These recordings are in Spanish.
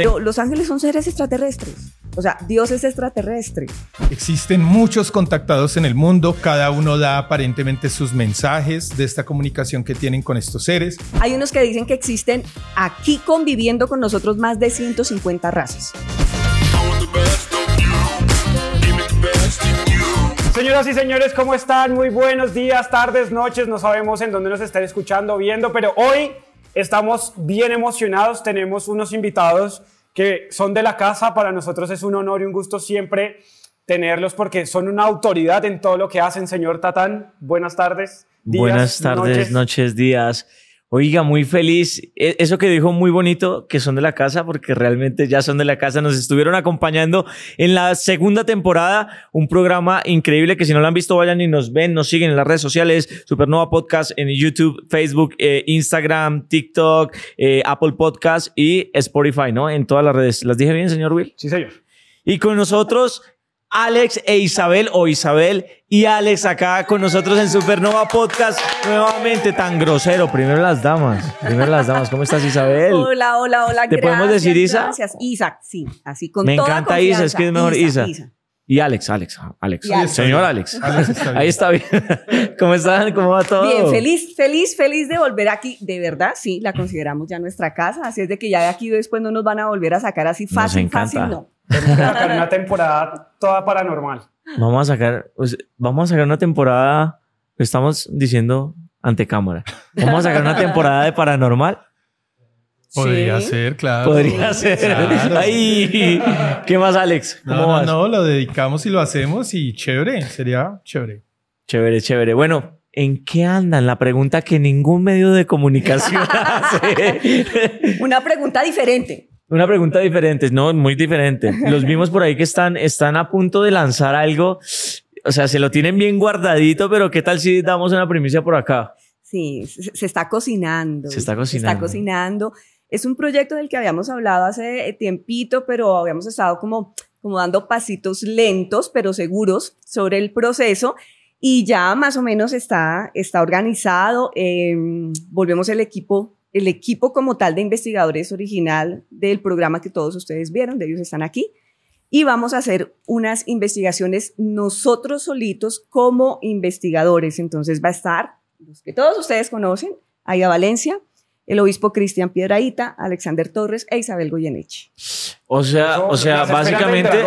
Pero los ángeles son seres extraterrestres. O sea, Dios es extraterrestre. Existen muchos contactados en el mundo, cada uno da aparentemente sus mensajes de esta comunicación que tienen con estos seres. Hay unos que dicen que existen aquí conviviendo con nosotros más de 150 razas. Señoras y señores, ¿cómo están? Muy buenos días, tardes, noches. No sabemos en dónde nos están escuchando, viendo, pero hoy Estamos bien emocionados, tenemos unos invitados que son de la casa, para nosotros es un honor y un gusto siempre tenerlos porque son una autoridad en todo lo que hacen. Señor Tatán, buenas tardes. buenas tardes, noches días. Oiga, muy feliz. E, eso que dijo muy bonito, que son de la casa, porque realmente ya son de la casa. Nos estuvieron acompañando en la segunda temporada, un programa increíble que si no lo han visto, vayan y nos ven, nos siguen en las redes sociales, Supernova Podcast en YouTube, Facebook, eh, Instagram, TikTok, eh, Apple Podcast y Spotify, ¿no? En todas las redes. ¿Las dije bien, señor Will? Sí, señor. Y con nosotros Alex e Isabel o Isabel y Alex acá con nosotros en Supernova Podcast nuevamente tan grosero. Primero las damas, primero las damas. ¿Cómo estás Isabel? Hola, hola, hola. ¿Te podemos decir Isa? Gracias, Isa, sí, así con Me encanta Isa, es que es mejor Isa. Y Alex, Alex, Alex. Señor Alex. Ahí está bien. ¿Cómo están? ¿Cómo va todo? Bien, feliz, feliz, feliz de volver aquí. De verdad, sí, la consideramos ya nuestra casa. Así es de que ya de aquí después no nos van a volver a sacar así fácil, fácil, no. Vamos a sacar una temporada toda paranormal. Vamos a sacar, pues, vamos a sacar una temporada, estamos diciendo ante cámara. Vamos a sacar una temporada de paranormal. Podría ser, claro. Podría ser. Ay, ¿qué más, Alex? ¿Cómo no, no, lo dedicamos y lo hacemos y chévere, sería chévere. Chévere, chévere. Bueno, ¿en qué andan? La pregunta que ningún medio de comunicación hace. Una pregunta diferente. Una pregunta diferente, no, muy diferente. Los vimos por ahí que están, están a punto de lanzar algo. O sea, se lo tienen bien guardadito, pero ¿qué tal si damos una primicia por acá? Sí, se está cocinando. Se está cocinando. Se está cocinando. Es un proyecto del que habíamos hablado hace tiempito, pero habíamos estado como, como dando pasitos lentos, pero seguros sobre el proceso. Y ya más o menos está, está organizado. Em, volvemos el equipo, el equipo como tal de investigadores original del programa que todos ustedes vieron, de ellos están aquí. Y vamos a hacer unas investigaciones nosotros solitos como investigadores. Entonces va a estar los que todos ustedes conocen, Aya Valencia, el obispo Cristian Piedraíta, Alexander Torres e Isabel Goyeneche. O sea, o sea, básicamente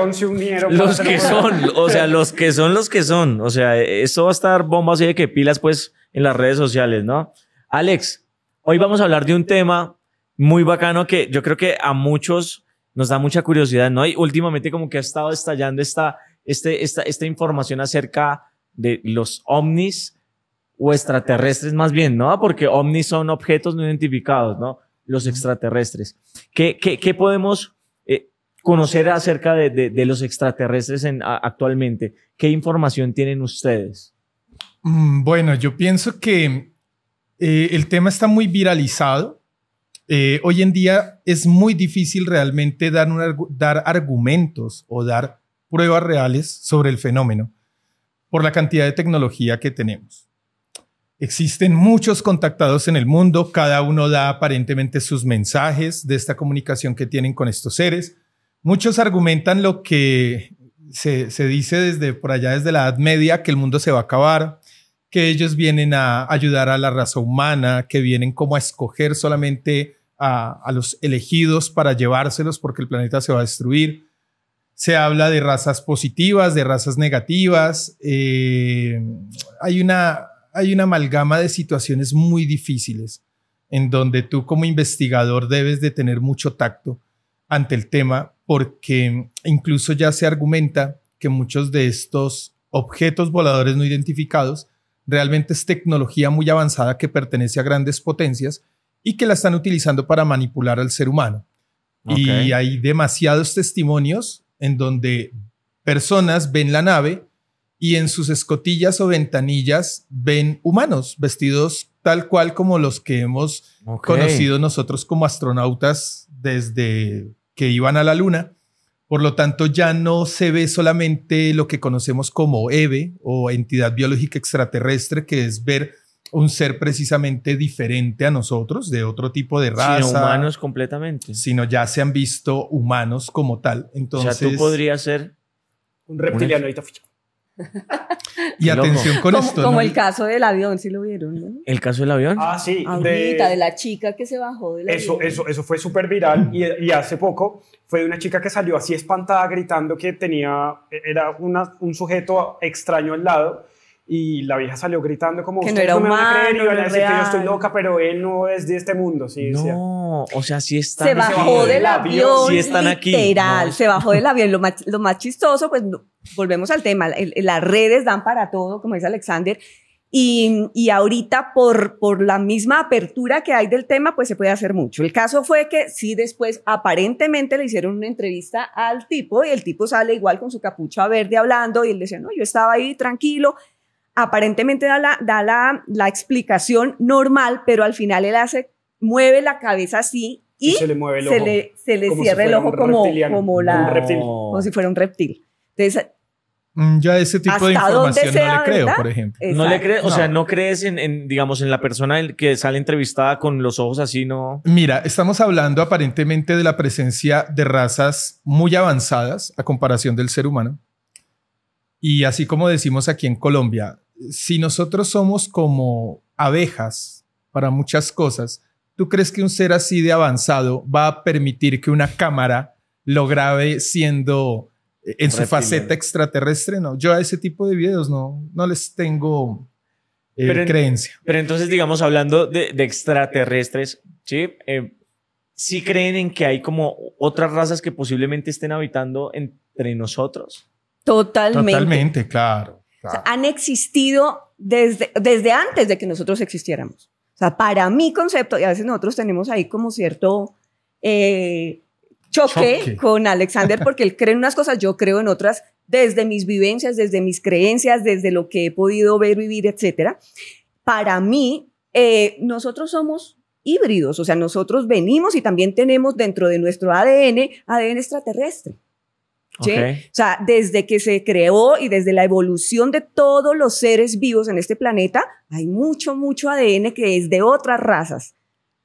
los que son, o sea, los que son los que son. O sea, esto va a estar bomba así de que pilas pues en las redes sociales, ¿no? Alex, hoy vamos a hablar de un tema muy bacano que yo creo que a muchos nos da mucha curiosidad, ¿no? Y últimamente como que ha estado estallando esta, este, esta, esta información acerca de los ovnis, o extraterrestres más bien, ¿no? Porque ovnis son objetos no identificados, ¿no? Los extraterrestres. ¿Qué, qué, qué podemos eh, conocer acerca de, de, los extraterrestres en, actualmente? ¿Qué información tienen ustedes? Mm, bueno, yo pienso que eh, el tema está muy viralizado. Eh, hoy en día es muy difícil realmente dar, dar argumentos o dar pruebas reales sobre el fenómeno por la cantidad de tecnología que tenemos. Existen muchos contactados en el mundo, cada uno da aparentemente sus mensajes de esta comunicación que tienen con estos seres. Muchos argumentan lo que se, dice desde por allá, desde la Edad Media, que el mundo se va a acabar, que ellos vienen a ayudar a la raza humana, que vienen como a escoger solamente a, los elegidos para llevárselos porque el planeta se va a destruir. Se habla de razas positivas, de razas negativas. Eh, hay una hay una amalgama de situaciones muy difíciles en donde tú como investigador debes de tener mucho tacto ante el tema porque incluso ya se argumenta que muchos de estos objetos voladores no identificados realmente es tecnología muy avanzada que pertenece a grandes potencias y que la están utilizando para manipular al ser humano. Y hay demasiados testimonios en donde personas ven la nave y en sus escotillas o ventanillas ven humanos vestidos tal cual como los que hemos conocido nosotros como astronautas desde que iban a la luna. Por lo tanto, ya no se ve solamente lo que conocemos como EVE o entidad biológica extraterrestre, que es ver un ser precisamente diferente a nosotros, de otro tipo de raza. Sino humanos completamente. Sino ya se han visto humanos como tal. Entonces, o sea, tú podrías ser un reptiliano. Y atención con esto. Como el caso del avión, si lo vieron. ¿El caso del avión? Ah, sí. Ahorita, de, la chica que se bajó del eso, avión. Eso, eso fue súper viral y, y, hace poco fue de una chica que salió así espantada gritando que tenía, era una, un sujeto extraño al lado y la vieja salió gritando como que no era humano, y a decir que yo estoy loca, pero él no es de este mundo, sí. No, o sea, sí están Se bajó del avión, sí están aquí. literal, se bajó del avión. Lo más, lo más chistoso, pues volvemos al tema, las redes dan para todo, como dice Alexander, y, y, ahorita por, por la misma apertura que hay del tema, pues se puede hacer mucho. El caso fue que sí después aparentemente le hicieron una entrevista al tipo y el tipo sale igual con su capucha verde hablando y él decía, no, yo estaba ahí tranquilo, aparentemente da la, da la, la explicación normal, pero al final él hace, mueve la cabeza así y, se le, mueve el ojo, se le, se le cierra el ojo como, como, la, como si fuera un reptil. Entonces, mm, yo a ese tipo de información no le creo, por ejemplo. No le crees, o sea, no crees en, en, digamos, en la persona que sale entrevistada con los ojos así, ¿no? Mira, estamos hablando aparentemente de la presencia de razas muy avanzadas a comparación del ser humano. Y así como decimos aquí en Colombia, si nosotros somos como abejas para muchas cosas, ¿tú crees que un ser así de avanzado va a permitir que una cámara lo grabe siendo eh, en su faceta extraterrestre? No, yo a ese tipo de videos no, no les tengo eh, creencia. Pero entonces, digamos, hablando de, extraterrestres, ¿sí? Eh, ¿sí creen en que hay como otras razas que posiblemente estén habitando entre nosotros? Totalmente. Totalmente, claro. Han existido desde, desde antes de que nosotros existiéramos. O sea, para mi concepto, y a veces nosotros tenemos ahí como cierto eh, choque, con Alexander, porque él cree en unas cosas, yo creo en otras, desde mis vivencias, desde mis creencias, desde lo que he podido ver, vivir, etc. Para mí, eh, nosotros somos híbridos, o sea, nosotros venimos y también tenemos dentro de nuestro ADN ADN extraterrestre. O sea, desde que se creó y desde la evolución de todos los seres vivos en este planeta, hay mucho, mucho ADN que es de otras razas.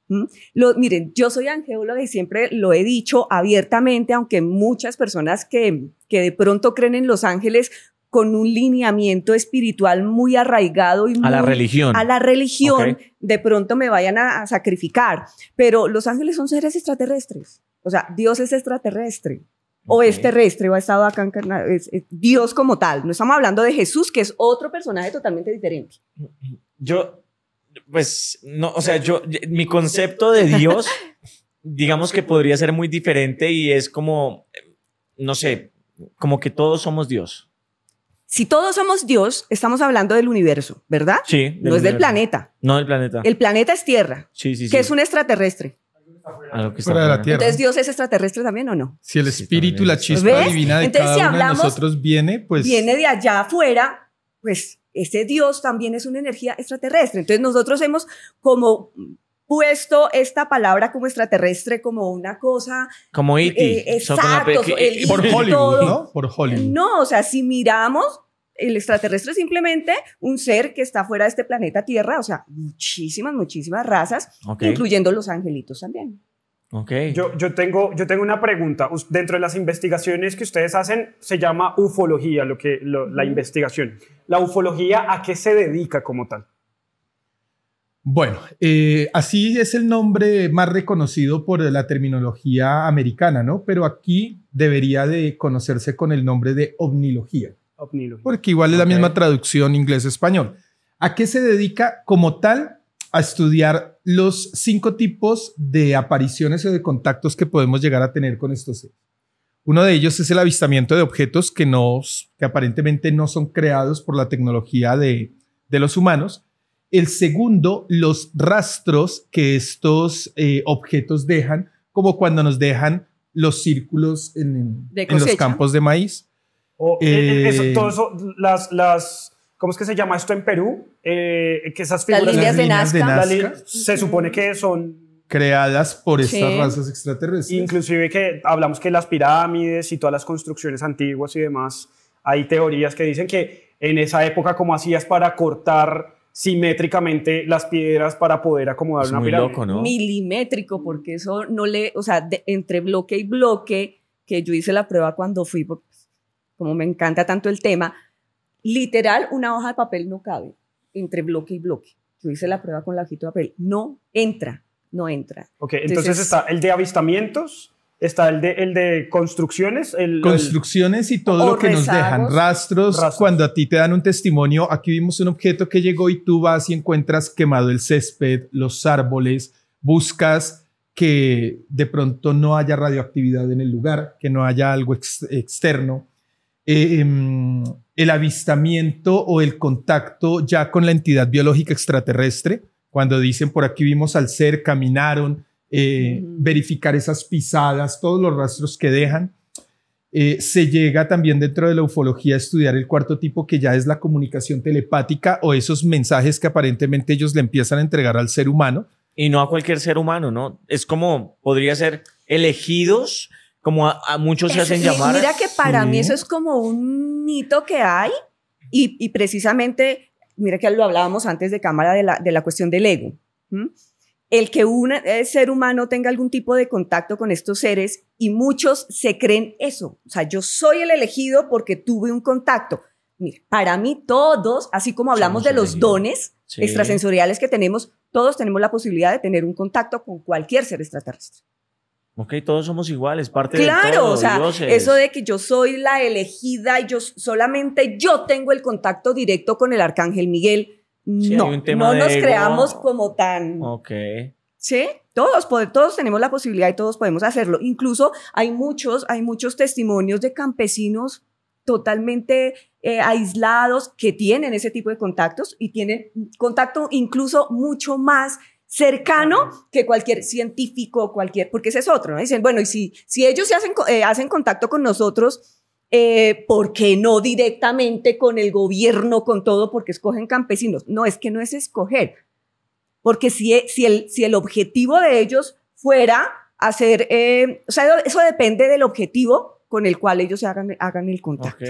¿Mm? Lo, miren, yo soy angeóloga y siempre lo he dicho abiertamente, aunque muchas personas que, que de pronto creen en los ángeles con un lineamiento espiritual muy arraigado y a la religión. A la religión, de pronto me vayan a, a sacrificar. Pero los ángeles son seres extraterrestres. O sea, Dios es extraterrestre o es terrestre o ha estado acá encarnado, es, Dios como tal. No estamos hablando de Jesús, que es otro personaje totalmente diferente. Yo, pues, no, o sea, yo, mi concepto de Dios, digamos que podría ser muy diferente y es como, no sé, como que todos somos Dios. Si todos somos Dios, estamos hablando del universo, ¿verdad? Sí. No es del planeta. No del planeta. El planeta es Tierra. Sí, sí, sí. Que es un extraterrestre. Fuera de la Tierra. Entonces, ¿Dios es extraterrestre también o no? Si el espíritu, la chispa divina de cada uno de nosotros viene, pues... Viene de allá afuera, pues ese Dios también es una energía extraterrestre. Entonces, nosotros hemos como puesto esta palabra como extraterrestre como una cosa... Como E.T. Eh, exacto. por Hollywood, ¿no? Por Hollywood. No, o sea, si miramos el extraterrestre es simplemente un ser que está fuera de este planeta Tierra, o sea, muchísimas, muchísimas razas, incluyendo los angelitos también. Okay. Yo, yo, tengo, yo tengo una pregunta. Dentro de las investigaciones que ustedes hacen, se llama ufología, lo que, la investigación. ¿La ufología a qué se dedica como tal? Bueno, eh, así es el nombre más reconocido por la terminología americana, ¿no? Pero aquí debería de conocerse con el nombre de ovnilogía. Porque igual es la misma traducción inglés-español. ¿A qué se dedica como tal? A estudiar los cinco tipos de apariciones o de contactos que podemos llegar a tener con estos seres. Uno de ellos es el avistamiento de objetos que, que aparentemente no son creados por la tecnología de, los humanos. El segundo, los rastros que estos eh, objetos dejan, como cuando nos dejan los círculos en, en los campos de maíz. O, eh, eh, eso, todo eso, las, las, ¿cómo es que se llama esto en Perú? Eh, que esas figuras... Las líneas de Nazca. se supone que son... Creadas por estas razas extraterrestres. Inclusive que hablamos que las pirámides y todas las construcciones antiguas y demás, hay teorías que dicen que en esa época como hacías para cortar simétricamente las piedras para poder acomodar una pirámide. Milimétrico, porque eso no le, o sea, entre bloque y bloque, que yo hice la prueba cuando fui, como me encanta tanto el tema, literal, una hoja de papel no cabe entre bloque y bloque. Yo hice la prueba con la hojita de papel, no entra, no entra. Ok, entonces está el de avistamientos, Está el de, el de construcciones. El, construcciones y todo lo que nos dejan. Rastros, cuando a ti te dan un testimonio. Aquí vimos un objeto que llegó y tú vas y encuentras quemado el césped, los árboles, buscas que de pronto no haya radioactividad en el lugar, que no haya algo externo. Eh, em, el avistamiento o el contacto ya con la entidad biológica extraterrestre, cuando dicen por aquí vimos al ser, caminaron, eh, verificar esas pisadas, todos los rastros que dejan. Eh, se llega también dentro de la ufología a estudiar el cuarto tipo, que ya es la comunicación telepática o esos mensajes que aparentemente ellos le empiezan a entregar al ser humano. Y no a cualquier ser humano, ¿no? Es como, podría ser elegidos, como a, muchos se hacen llamar. Mira que para mí eso es como un mito que hay y, precisamente, mira que lo hablábamos antes de cámara de la, de la cuestión del ego el que un ser humano tenga algún tipo de contacto con estos seres y muchos se creen eso. O sea, yo soy el elegido porque tuve un contacto. Mira, para mí todos, así como hablamos de los dones extrasensoriales que tenemos, todos tenemos la posibilidad de tener un contacto con cualquier ser extraterrestre. Ok, todos somos iguales, parte claro, de todo. o sea, eso de que yo soy la elegida y yo solamente yo tengo el contacto directo con el arcángel Miguel, no, no nos creamos como tan... Ok. Sí, todos, todos tenemos la posibilidad y todos podemos hacerlo. Incluso hay muchos, hay muchos testimonios de campesinos totalmente eh, aislados que tienen ese tipo de contactos y tienen contacto incluso mucho más cercano que cualquier científico, cualquier, porque ese es otro, ¿no? Dicen, bueno, y si, si ellos se hacen, eh, hacen contacto con nosotros, eh, ¿por qué no directamente con el gobierno, con todo, porque escogen campesinos? No, es que no es escoger, porque si, si, el, si el objetivo de ellos fuera hacer, eh, o sea, eso depende del objetivo con el cual ellos hagan, hagan el contacto.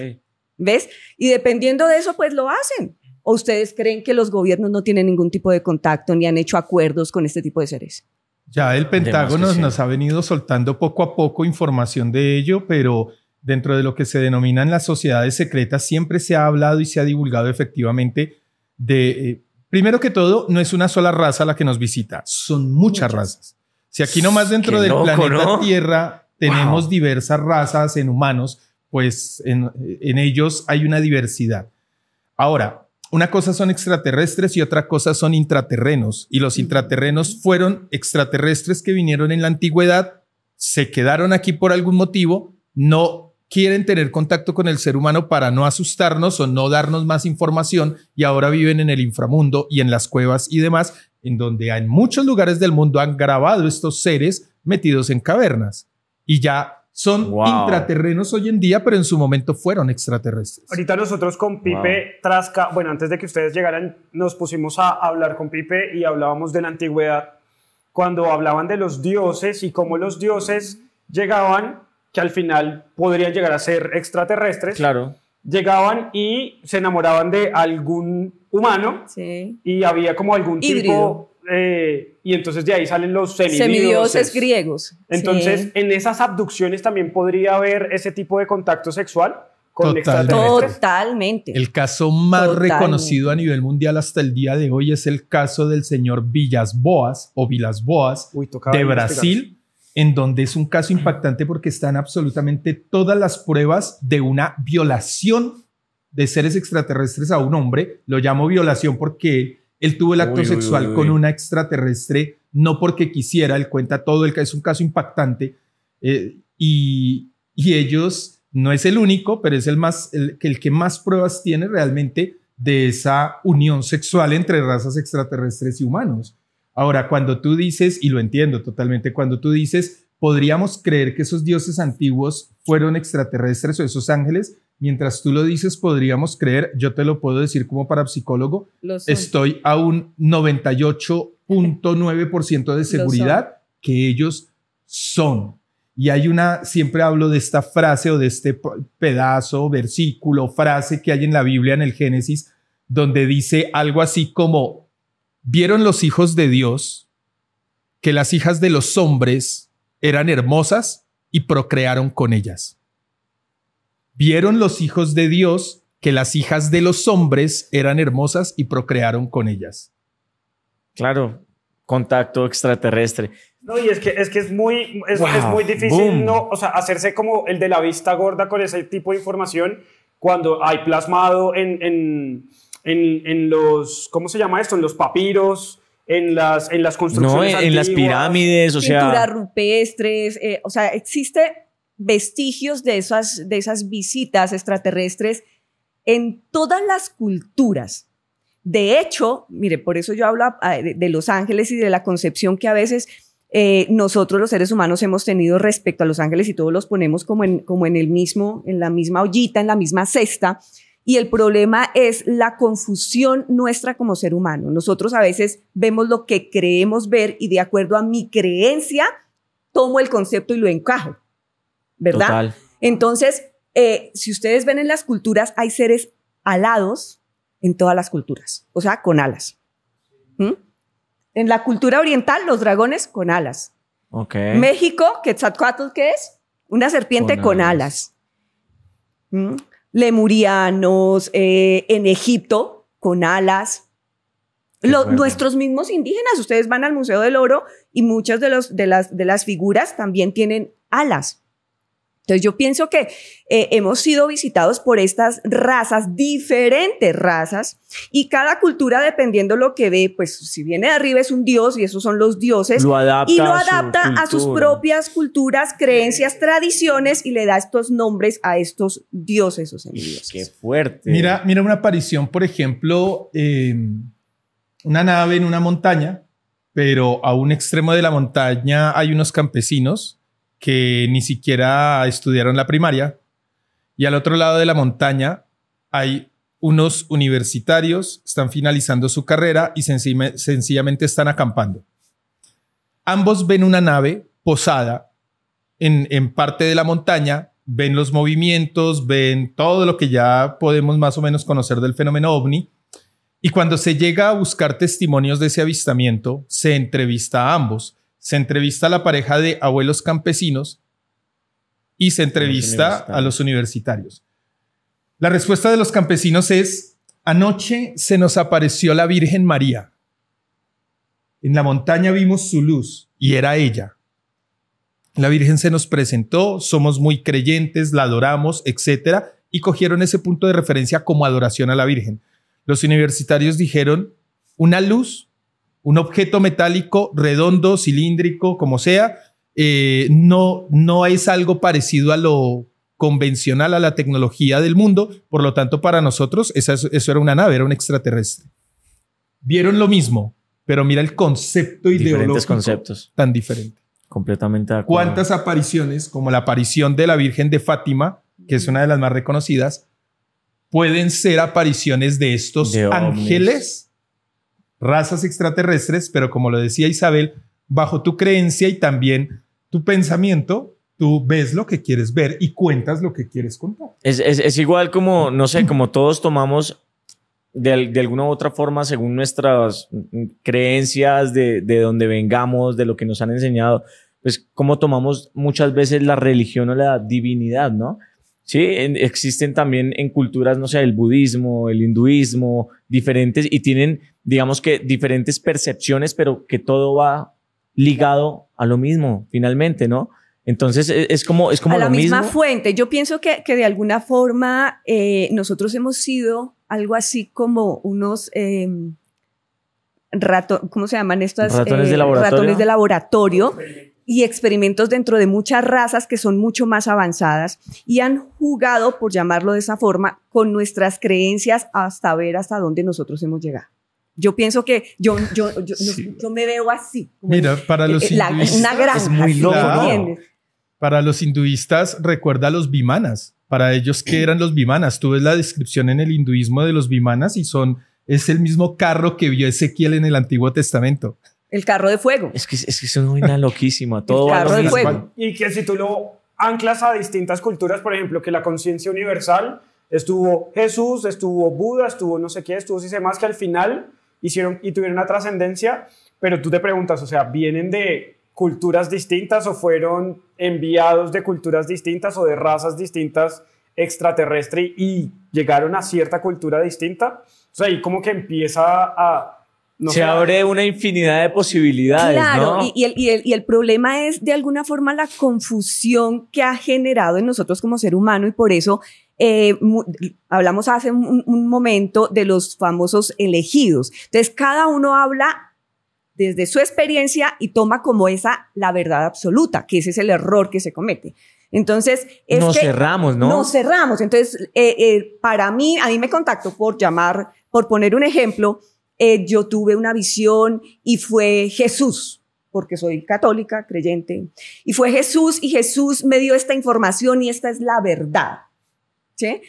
¿Ves? Y dependiendo de eso, pues lo hacen. ¿O ustedes creen que los gobiernos no tienen ningún tipo de contacto ni han hecho acuerdos con este tipo de seres? Ya el Pentágono nos ha venido soltando poco a poco información de ello, pero dentro de lo que se denominan las sociedades secretas, siempre se ha hablado y se ha divulgado efectivamente de, eh, primero que todo, no es una sola raza la que nos visita, son muchas, razas. Si aquí nomás dentro del planeta Tierra tenemos diversas razas en humanos, pues en, en ellos hay una diversidad. Ahora, una cosa son extraterrestres y otra cosa son intraterrenos. Y los intraterrenos fueron extraterrestres que vinieron en la antigüedad, se quedaron aquí por algún motivo, no quieren tener contacto con el ser humano para no asustarnos o no darnos más información y ahora viven en el inframundo y en las cuevas y demás, en donde en muchos lugares del mundo han grabado estos seres metidos en cavernas y ya son intraterrenos hoy en día, pero en su momento fueron extraterrestres. Ahorita nosotros con Pipe Trasca, bueno, antes de que ustedes llegaran, nos pusimos a hablar con Pipe y hablábamos de la antigüedad, cuando hablaban de los dioses y cómo los dioses llegaban que al final podrían llegar a ser extraterrestres. Claro. Llegaban y se enamoraban de algún humano y había como algún tipo eh, y entonces de ahí salen los semidioses, semidioses griegos. Entonces, en esas abducciones también podría haber ese tipo de contacto sexual con extraterrestres. Totalmente. El caso más reconocido a nivel mundial hasta el día de hoy es el caso del señor Villas Boas o Vilas Boas de Brasil en donde es un caso impactante porque están absolutamente todas las pruebas de una violación de seres extraterrestres a un hombre. Lo llamo violación porque él tuvo el acto sexual con una extraterrestre, no porque quisiera, él cuenta todo, el, es un caso impactante. Eh, y, ellos, no es el único, pero es el, más, el, el que más pruebas tiene realmente de esa unión sexual entre razas extraterrestres y humanos. Ahora, cuando tú dices, y lo entiendo totalmente, cuando tú dices, podríamos creer que esos dioses antiguos fueron extraterrestres o esos ángeles, mientras tú lo dices, podríamos creer, yo te lo puedo decir como parapsicólogo, estoy a un 98.9% de seguridad que ellos son. Y hay una, siempre hablo de esta frase o de este pedazo, versículo, frase que hay en la Biblia, en el Génesis, donde dice algo así como, vieron los hijos de Dios que las hijas de los hombres eran hermosas y procrearon con ellas. Vieron los hijos de Dios que las hijas de los hombres eran hermosas y procrearon con ellas. Claro, contacto extraterrestre. No, y es que es, que es, muy, es, muy difícil no, o sea, hacerse como el de la vista gorda con ese tipo de información cuando hay plasmado en, en, en, los, ¿cómo se llama esto? En los papiros, en las, en las construcciones. No, en, las pirámides, o sea. Pinturas rupestres, eh, o sea, existe vestigios de esas, de esas visitas extraterrestres en todas las culturas. De hecho, mire, por eso yo hablo ah, de, Los Ángeles y de la concepción que a veces eh, nosotros los seres humanos hemos tenido respecto a Los Ángeles y todos los ponemos como en, como en el mismo, en la misma ollita, en la misma cesta. Y el problema es la confusión nuestra como ser humano. Nosotros a veces vemos lo que creemos ver y de acuerdo a mi creencia tomo el concepto y lo encajo. ¿Verdad? Entonces, eh, si ustedes ven en las culturas, hay seres alados en todas las culturas, o sea, con alas. ¿Mm? En la cultura oriental, los dragones con alas. Okay. México, Quetzalcoatl, ¿qué es? Una serpiente con, alas. ¿Mm? Lemurianos, eh, en Egipto, con alas. nuestros mismos indígenas, ustedes van al Museo del Oro y muchas de, los, de, las, de las figuras también tienen alas. Entonces yo pienso que eh, hemos sido visitados por estas razas, diferentes razas, y cada cultura, dependiendo lo que ve, pues si viene de arriba es un dios y esos son los dioses, lo adapta y lo adapta a, sus propias culturas, creencias, tradiciones y le da estos nombres a estos dioses o semidioses. Qué fuerte. Mira, mira una aparición, por ejemplo, una nave en una montaña, pero a un extremo de la montaña hay unos campesinos que ni siquiera estudiaron la primaria. Y al otro lado de la montaña hay unos universitarios, están finalizando su carrera y sencillamente están acampando. Ambos ven una nave posada en, en parte de la montaña, ven los movimientos, ven todo lo que ya podemos más o menos conocer del fenómeno ovni. Y cuando se llega a buscar testimonios de ese avistamiento, se entrevista a ambos se entrevista a la pareja de abuelos campesinos y se entrevista a los universitarios. La respuesta de los campesinos es, anoche se nos apareció la Virgen María. En la montaña vimos su luz y era ella. La Virgen se nos presentó, somos muy creyentes, la adoramos, etc. Y cogieron ese punto de referencia como adoración a la Virgen. Los universitarios dijeron, una luz un objeto metálico redondo, cilíndrico, como sea, eh, no, no es algo parecido a lo convencional, a la tecnología del mundo. Por lo tanto, para nosotros eso, era una nave, era un extraterrestre. Vieron lo mismo, pero mira el concepto Diferentes conceptos. tan diferente. Completamente de ¿Cuántas apariciones, como la aparición de la Virgen de Fátima, que es una de las más reconocidas, pueden ser apariciones de estos ángeles? Razas extraterrestres, pero como lo decía Isabel, bajo tu creencia y también tu pensamiento, tú ves lo que quieres ver y cuentas lo que quieres contar. Es, igual como, no sé, como todos tomamos de, de, alguna u otra forma, según nuestras creencias, de, de donde vengamos, de lo que nos han enseñado, pues como tomamos muchas veces la religión o la divinidad, ¿no? Sí, existen también en culturas, no sé, el budismo, el hinduismo, diferentes y tienen, digamos que diferentes percepciones, pero que todo va ligado a lo mismo, finalmente, ¿no? Entonces e, es como es como a la misma fuente. Yo pienso que, que de alguna forma eh, nosotros hemos sido algo así como unos eh, ¿cómo se llaman estas? Ratones, de eh, laboratorio. ratones de laboratorio y experimentos dentro de muchas razas que son mucho más avanzadas y han jugado, por llamarlo de esa forma, con nuestras creencias hasta ver hasta dónde nosotros hemos llegado. Yo pienso que yo, yo, yo, me veo así. Mira, para los hinduistas, una granja, es muy loco. Para los hinduistas, recuerda a los vimanas. Para ellos, ¿qué eran los vimanas? Tú ves la descripción en el hinduismo de los vimanas y son, es el mismo carro que vio Ezequiel en el Antiguo Testamento. El carro de fuego. Es que es, que es una loquísima. Todo el carro de fuego. Y que si tú lo anclas a distintas culturas, por ejemplo, que la conciencia universal estuvo Jesús, estuvo Buda, estuvo no sé qué, estuvo si sé más que al final hicieron y tuvieron una trascendencia, pero tú te preguntas, o sea, ¿vienen de culturas distintas o fueron enviados de culturas distintas o de razas distintas extraterrestre y llegaron a cierta cultura distinta? O sea, y como que empieza a... se abre una infinidad de posibilidades. Claro, y, el, y, el, y, el, problema es de alguna forma la confusión que ha generado en nosotros como ser humano y por eso eh, hablamos hace un, momento de los famosos elegidos. Entonces, cada uno habla desde su experiencia y toma como esa la verdad absoluta, que ese es el error que se comete. Entonces, es nos cerramos, ¿no? Nos cerramos. Entonces, eh, eh, para mí, a mí me contactó por llamar, por poner un ejemplo, yo tuve una visión y fue Jesús porque soy católica, creyente, y fue Jesús y Jesús me dio esta información y esta es la verdad. ¿sí?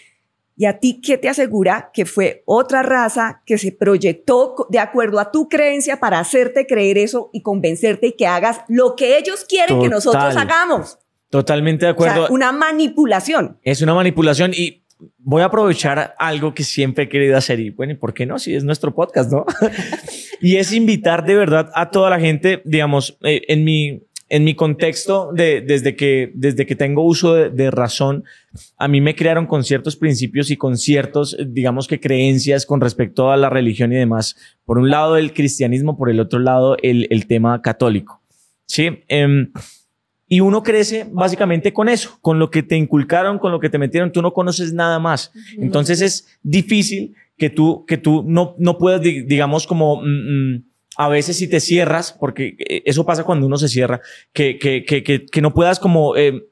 ¿Y a ti qué te asegura que fue otra raza que se proyectó de acuerdo a tu creencia para hacerte creer eso y convencerte y que hagas lo que ellos quieren que nosotros hagamos? Totalmente de acuerdo. una manipulación. Es una manipulación y voy a aprovechar algo que siempre he querido hacer y bueno, ¿por qué no? Si es nuestro podcast, ¿no? y es invitar de verdad a toda la gente, digamos, eh, en mi en mi contexto, de, desde, que, desde que tengo uso de, razón, a mí me crearon con ciertos principios y con ciertos, digamos que creencias con respecto a la religión y demás. Por un lado el cristianismo, por el otro lado el, el tema católico. Sí. Em, y uno crece básicamente con eso, con lo que te inculcaron, con lo que te metieron, tú no conoces nada más. Entonces es difícil que tú, que tú no, no puedas, digamos, como... Mm, mm, a veces si te cierras, porque eh, eso pasa cuando uno se cierra, que, que, que, que, no puedas como eh,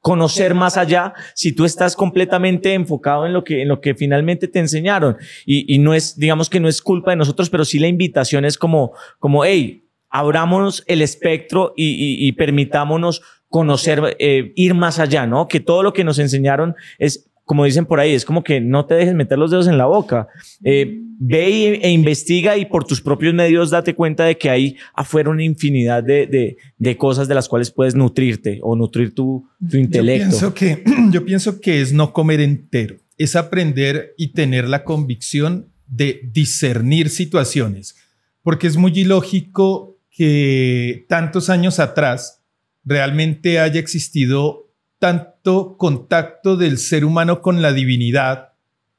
conocer más allá si tú estás completamente enfocado en lo que, en lo que finalmente te enseñaron. Y, y no es, digamos que no es culpa de nosotros, pero sí la invitación es como, como, hey, abrámonos el espectro y, y, permitámonos conocer, eh, ir más allá, ¿no? Que todo lo que nos enseñaron es como dicen por ahí, es como que no te dejes meter los dedos en la boca. Eh, ve e investiga y por tus propios medios date cuenta de que hay afuera una infinidad de, de, cosas de las cuales puedes nutrirte o nutrir tu, tu intelecto. Yo pienso, que, yo pienso que es no comer entero, es aprender y tener la convicción de discernir situaciones, porque es muy ilógico que tantos años atrás realmente haya existido tanto contacto del ser humano con la divinidad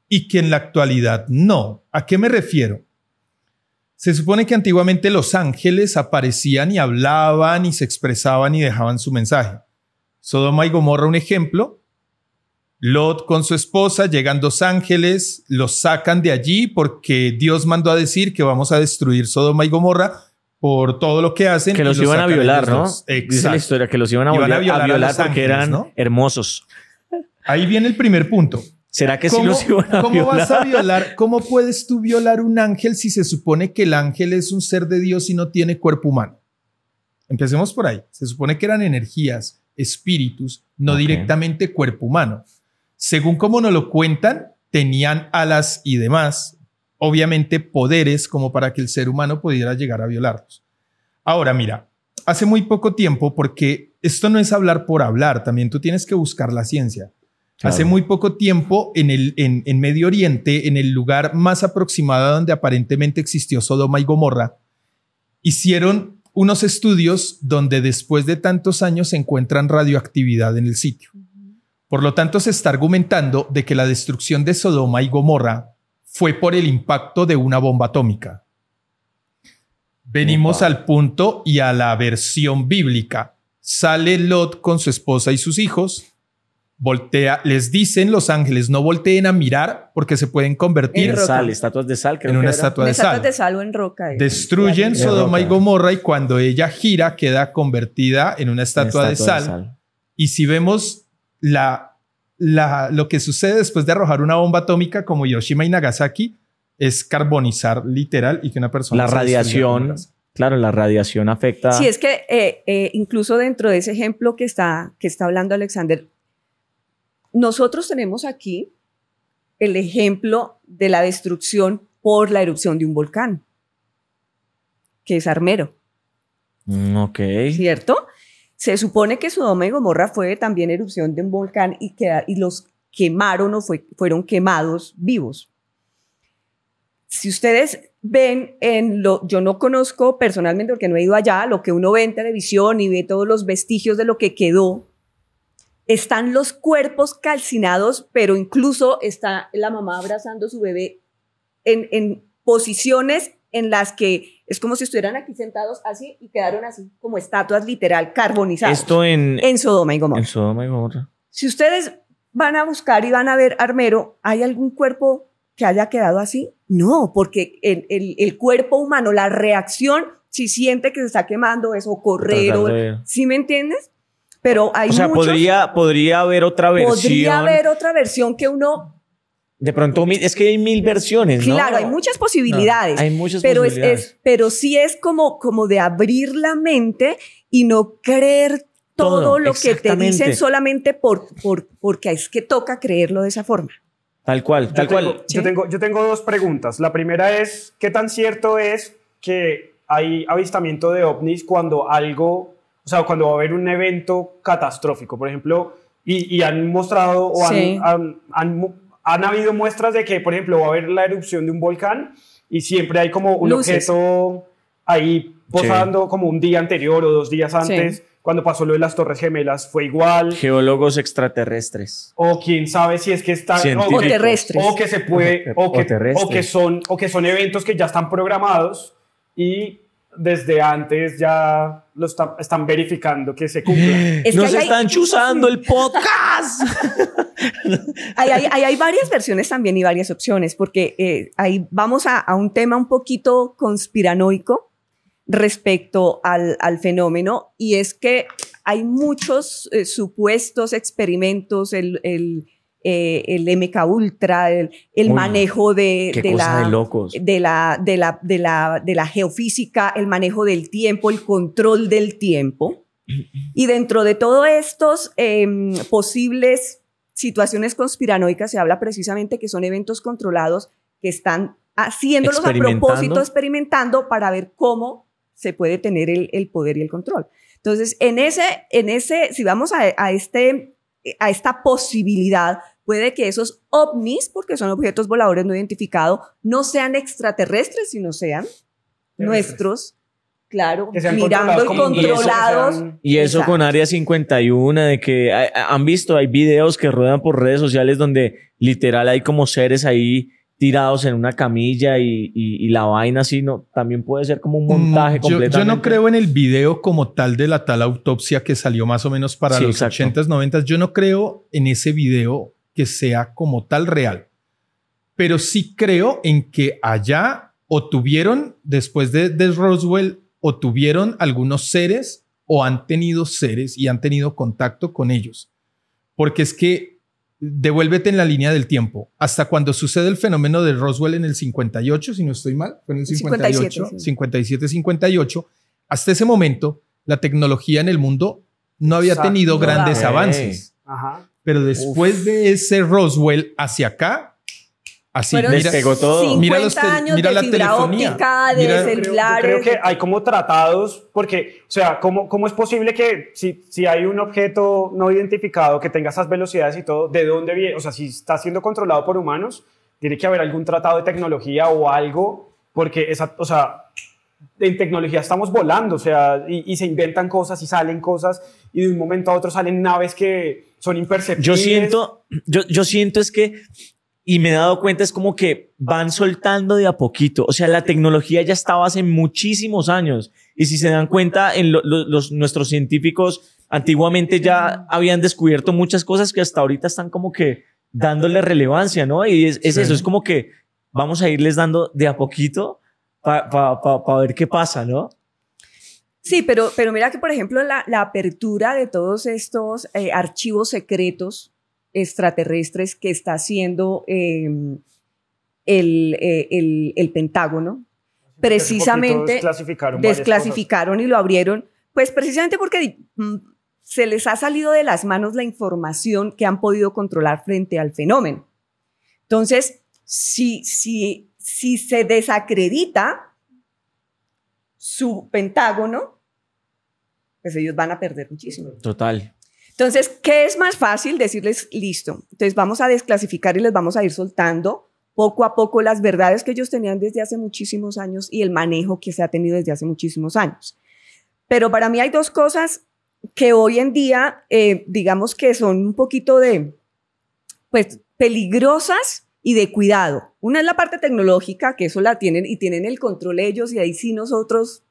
y que en la actualidad no. ¿A qué me refiero? Se supone que antiguamente los ángeles aparecían y hablaban y se expresaban y dejaban su mensaje. Sodoma y Gomorra, un ejemplo. Lot con su esposa, llegan dos ángeles, los sacan de allí porque Dios mandó a decir que vamos a destruir Sodoma y Gomorra por todo lo que hacen. Que los, iban a violar, ¿no? Dice la historia, que los iban a, a violar, porque eran hermosos. Ahí viene el primer punto. ¿Será que sí los iban a ¿Cómo vas a violar? ¿Cómo puedes tú violar un ángel si se supone que el ángel es un ser de Dios y no tiene cuerpo humano? Empecemos por ahí. Se supone que eran energías, espíritus, no directamente cuerpo humano. Según como nos lo cuentan, tenían alas y demás, obviamente poderes como para que el ser humano pudiera llegar a violarlos. Ahora, mira, hace muy poco tiempo, porque esto no es hablar por hablar, también tú tienes que buscar la ciencia. Hace muy poco tiempo en, el, en, en, Medio Oriente, en el lugar más aproximado donde aparentemente existió Sodoma y Gomorra, hicieron unos estudios donde después de tantos años se encuentran radioactividad en el sitio. Por lo tanto, se está argumentando de que la destrucción de Sodoma y Gomorra fue por el impacto de una bomba atómica. Venimos al punto y a la versión bíblica. Sale Lot con su esposa y sus hijos. Voltea, les dicen los ángeles, no volteen a mirar porque se pueden convertir en sal, estatuas de sal, en una estatua de sal. de sal o en roca. Eh. Destruyen Sodoma y Gomorra y cuando ella gira queda convertida en una estatua, de sal. Y si vemos la lo que sucede después de arrojar una bomba atómica como Hiroshima y Nagasaki es carbonizar literal y que una persona... La radiación, claro, la radiación afecta... Sí, es que eh, eh, incluso dentro de ese ejemplo que está, que está hablando Alexander, nosotros tenemos aquí el ejemplo de la destrucción por la erupción de un volcán, que es Armero. Mm, ok. ¿Cierto? Se supone que Sodoma y Gomorra fue también erupción de un volcán y, los quemaron o fueron quemados vivos. Si ustedes ven en lo, yo no conozco personalmente porque no he ido allá, lo que uno ve en televisión y ve todos los vestigios de lo que quedó, están los cuerpos calcinados, pero incluso está la mamá abrazando a su bebé en posiciones en las que es como si estuvieran aquí sentados así y quedaron así como estatuas literal carbonizadas. Esto en, en Sodoma y Gomorra. En Sodoma y Gomorra. Si ustedes van a buscar y van a ver Armero, ¿hay algún cuerpo que haya quedado así? No, porque el, el, el cuerpo humano, la reacción, si siente que se está quemando, es o correr, o, ¿sí me entiendes? Pero hay O sea, podría, podría haber otra versión. Podría haber otra versión que uno de pronto, es que hay mil versiones, ¿no? Claro, hay muchas posibilidades. hay muchas pero posibilidades. Es, pero sí es como, como de abrir la mente y no creer todo, lo que te dicen solamente por, por, porque es que toca creerlo de esa forma. Tal cual, tal cual. Yo, tengo, yo tengo dos preguntas. La primera es, ¿qué tan cierto es que hay avistamiento de ovnis cuando algo, o sea, cuando va a haber un evento catastrófico? Por ejemplo, y, han mostrado o han, han han habido muestras de que, por ejemplo, va a haber la erupción de un volcán y siempre hay como un objeto ahí posando como un día anterior o dos días antes. Cuando pasó lo de las Torres Gemelas fue igual. Geólogos extraterrestres. O quién sabe si es que están o, terrestres. O que se puede o, que, o que son o que son eventos que ya están programados y desde antes ya lo están verificando que se cumplan. Nos están chuzando el podcast. hay, hay, varias versiones también y varias opciones, porque eh, ahí vamos a, un tema un poquito conspiranoico respecto al, fenómeno, y es que hay muchos eh, supuestos experimentos, el, el eh, el MK Ultra, el, manejo de, la, de, la, de, la, de, la, de la geofísica, el manejo del tiempo, el control del tiempo. Y dentro de todos estos em, posibles situaciones conspiranoicas se habla precisamente que son eventos controlados que están haciéndolos a propósito, experimentando para ver cómo se puede tener el, poder y el control. Entonces, en ese, en ese, si vamos a, a este, a esta posibilidad, puede que esos ovnis, porque son objetos voladores no identificados, no sean extraterrestres, sino sean nuestros, claro, mirando y controlados. Y eso, con Área 51, de que han visto, hay videos que ruedan por redes sociales donde literal hay como seres ahí tirados en una camilla y, la vaina así, no, también puede ser como un montaje mm, yo, Yo no creo en el video como tal de la tal autopsia que salió más o menos para los 80s, 90s. Yo no creo en ese video que sea como tal real. Pero sí creo en que allá o tuvieron, después de, Roswell, o tuvieron algunos seres o han tenido seres y han tenido contacto con ellos. Porque es que devuélvete en la línea del tiempo. Hasta cuando sucede el fenómeno de Roswell en el 58, si no estoy mal, fue en el 58, 57, 58. Hasta ese momento, la tecnología en el mundo no había tenido grandes avances. Ajá. Pero después de ese Roswell hacia acá, así mira, pegó todo. Mira, los años mira de la fibra óptica, de celulares. Creo, que hay como tratados, porque, o sea, ¿cómo, cómo es posible que si, si hay un objeto no identificado que tenga esas velocidades y todo, ¿de dónde viene? O sea, si está siendo controlado por humanos, tiene que haber algún tratado de tecnología o algo, porque esa, o sea, en tecnología estamos volando, o sea, y, se inventan cosas y salen cosas, y de un momento a otro salen naves que son imperceptibles. Yo siento, yo, yo siento es que, y me he dado cuenta, es como que van soltando de a poquito, o sea, la tecnología ya estaba hace muchísimos años, y si se dan cuenta, en los, nuestros científicos antiguamente ya habían descubierto muchas cosas que hasta ahorita están como que dándole relevancia, ¿no? Y es, es eso, es como que vamos a irles dando de a poquito para ver qué pasa, ¿no? Sí, pero, pero mira que, por ejemplo, la, apertura de todos estos eh, archivos secretos extraterrestres que está haciendo em, eh, el, el, Pentágono, precisamente desclasificaron, desclasificaron y lo abrieron, pues precisamente porque mm, se les ha salido de las manos la información que han podido controlar frente al fenómeno. Entonces, si, si si se desacredita su pentágono, pues ellos van a perder muchísimo. Total. Entonces, ¿qué es más fácil? Decirles, listo. Entonces, vamos a desclasificar y les vamos a ir soltando poco a poco las verdades que ellos tenían desde hace muchísimos años y el manejo que se ha tenido desde hace muchísimos años. Pero para mí hay dos cosas que hoy en día, eh, digamos que son un poquito de, pues, peligrosas y de cuidado. Una es la parte tecnológica, que eso la tienen y tienen el control ellos y ahí sí nosotros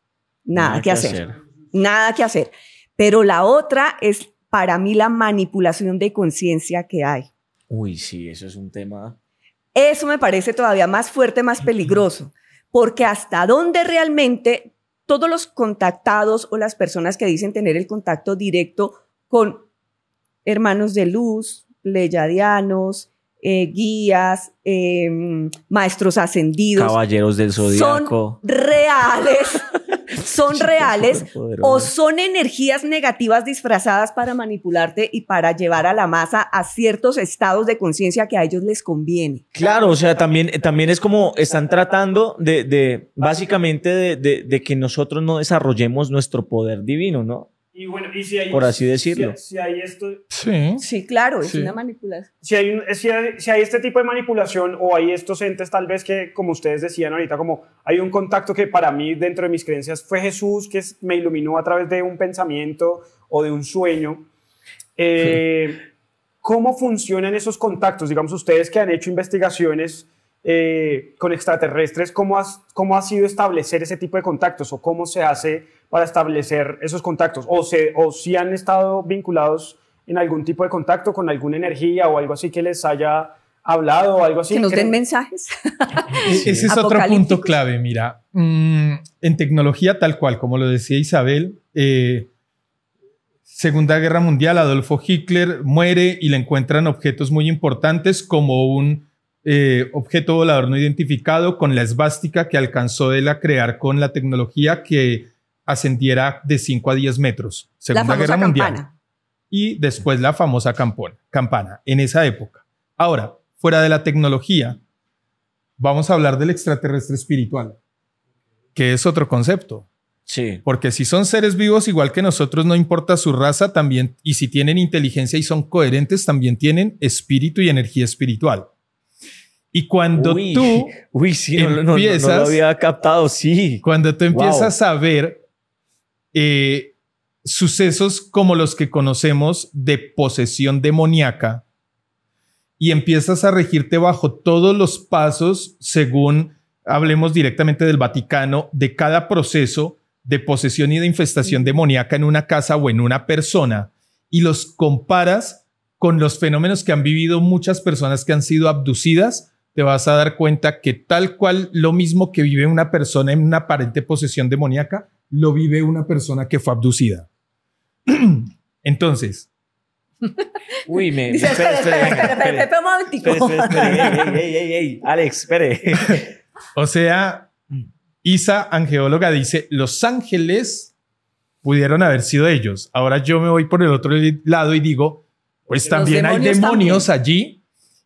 nada, que, hacer. Nada que hacer. Pero la otra es para mí la manipulación de conciencia que hay. Uy, sí, eso es un tema. Eso me parece todavía más fuerte, más peligroso, porque hasta dónde realmente todos los contactados o las personas que dicen tener el contacto directo con hermanos de luz, pleyadianos, eh, guías, em, maestros ascendidos. Caballeros del zodiaco. Son reales son reales o son energías negativas disfrazadas para manipularte y para llevar a la masa a ciertos estados de conciencia que a ellos les conviene. Claro, o sea, también, también es como están tratando de, de básicamente de, de que nosotros no desarrollemos nuestro poder divino, ¿no? Y bueno, y si hay, por así decirlo. Si, hay esto. Sí. Sí, claro, es una manipulación. Si hay, si hay, este tipo de manipulación o hay estos entes, tal vez que, como ustedes decían ahorita, como hay un contacto que para mí, dentro de mis creencias, fue Jesús que me iluminó a través de un pensamiento o de un sueño. Eh, ¿Cómo funcionan esos contactos? Digamos, ustedes que han hecho investigaciones eh, con extraterrestres, ¿cómo, ¿cómo ha sido establecer ese tipo de contactos o cómo se hace para establecer esos contactos? ¿O, se, o si han estado vinculados en algún tipo de contacto con alguna energía o algo así que les haya hablado o algo así? Que nos den mensajes. Ese es otro punto clave, mira. Mm, en tecnología tal cual, como lo decía Isabel, eh, Segunda Guerra Mundial, Adolfo Hitler muere y le encuentran objetos muy importantes como un eh, objeto volador no identificado con la esvástica que alcanzó él a crear con la tecnología que ascendiera de 5 a 10 metros. Segunda Guerra Mundial. Y después la famosa campana, campana, en esa época. Ahora, fuera de la tecnología, vamos a hablar del extraterrestre espiritual, que es otro concepto. Sí. Porque si son seres vivos igual que nosotros, no importa su raza, también, y si tienen inteligencia y son coherentes, también tienen espíritu y energía espiritual. Y cuando tú uy, sí, empiezas, no, lo había captado, sí. Cuando tú empiezas a ver eh, sucesos como los que conocemos de posesión demoníaca y empiezas a regirte bajo todos los pasos según hablemos directamente del Vaticano, de cada proceso de posesión y de infestación demoníaca en una casa o en una persona y los comparas con los fenómenos que han vivido muchas personas que han sido abducidas te vas a dar cuenta que tal cual lo mismo que vive una persona en una aparente posesión demoníaca, lo vive una persona que fue abducida. Entonces. Uy, me. espera, espera, espera, espera, Alex, espere. O sea, Isa, angeóloga, dice: Los ángeles pudieron haber sido ellos. Ahora yo me voy por el otro lado y digo: Pues también hay demonios allí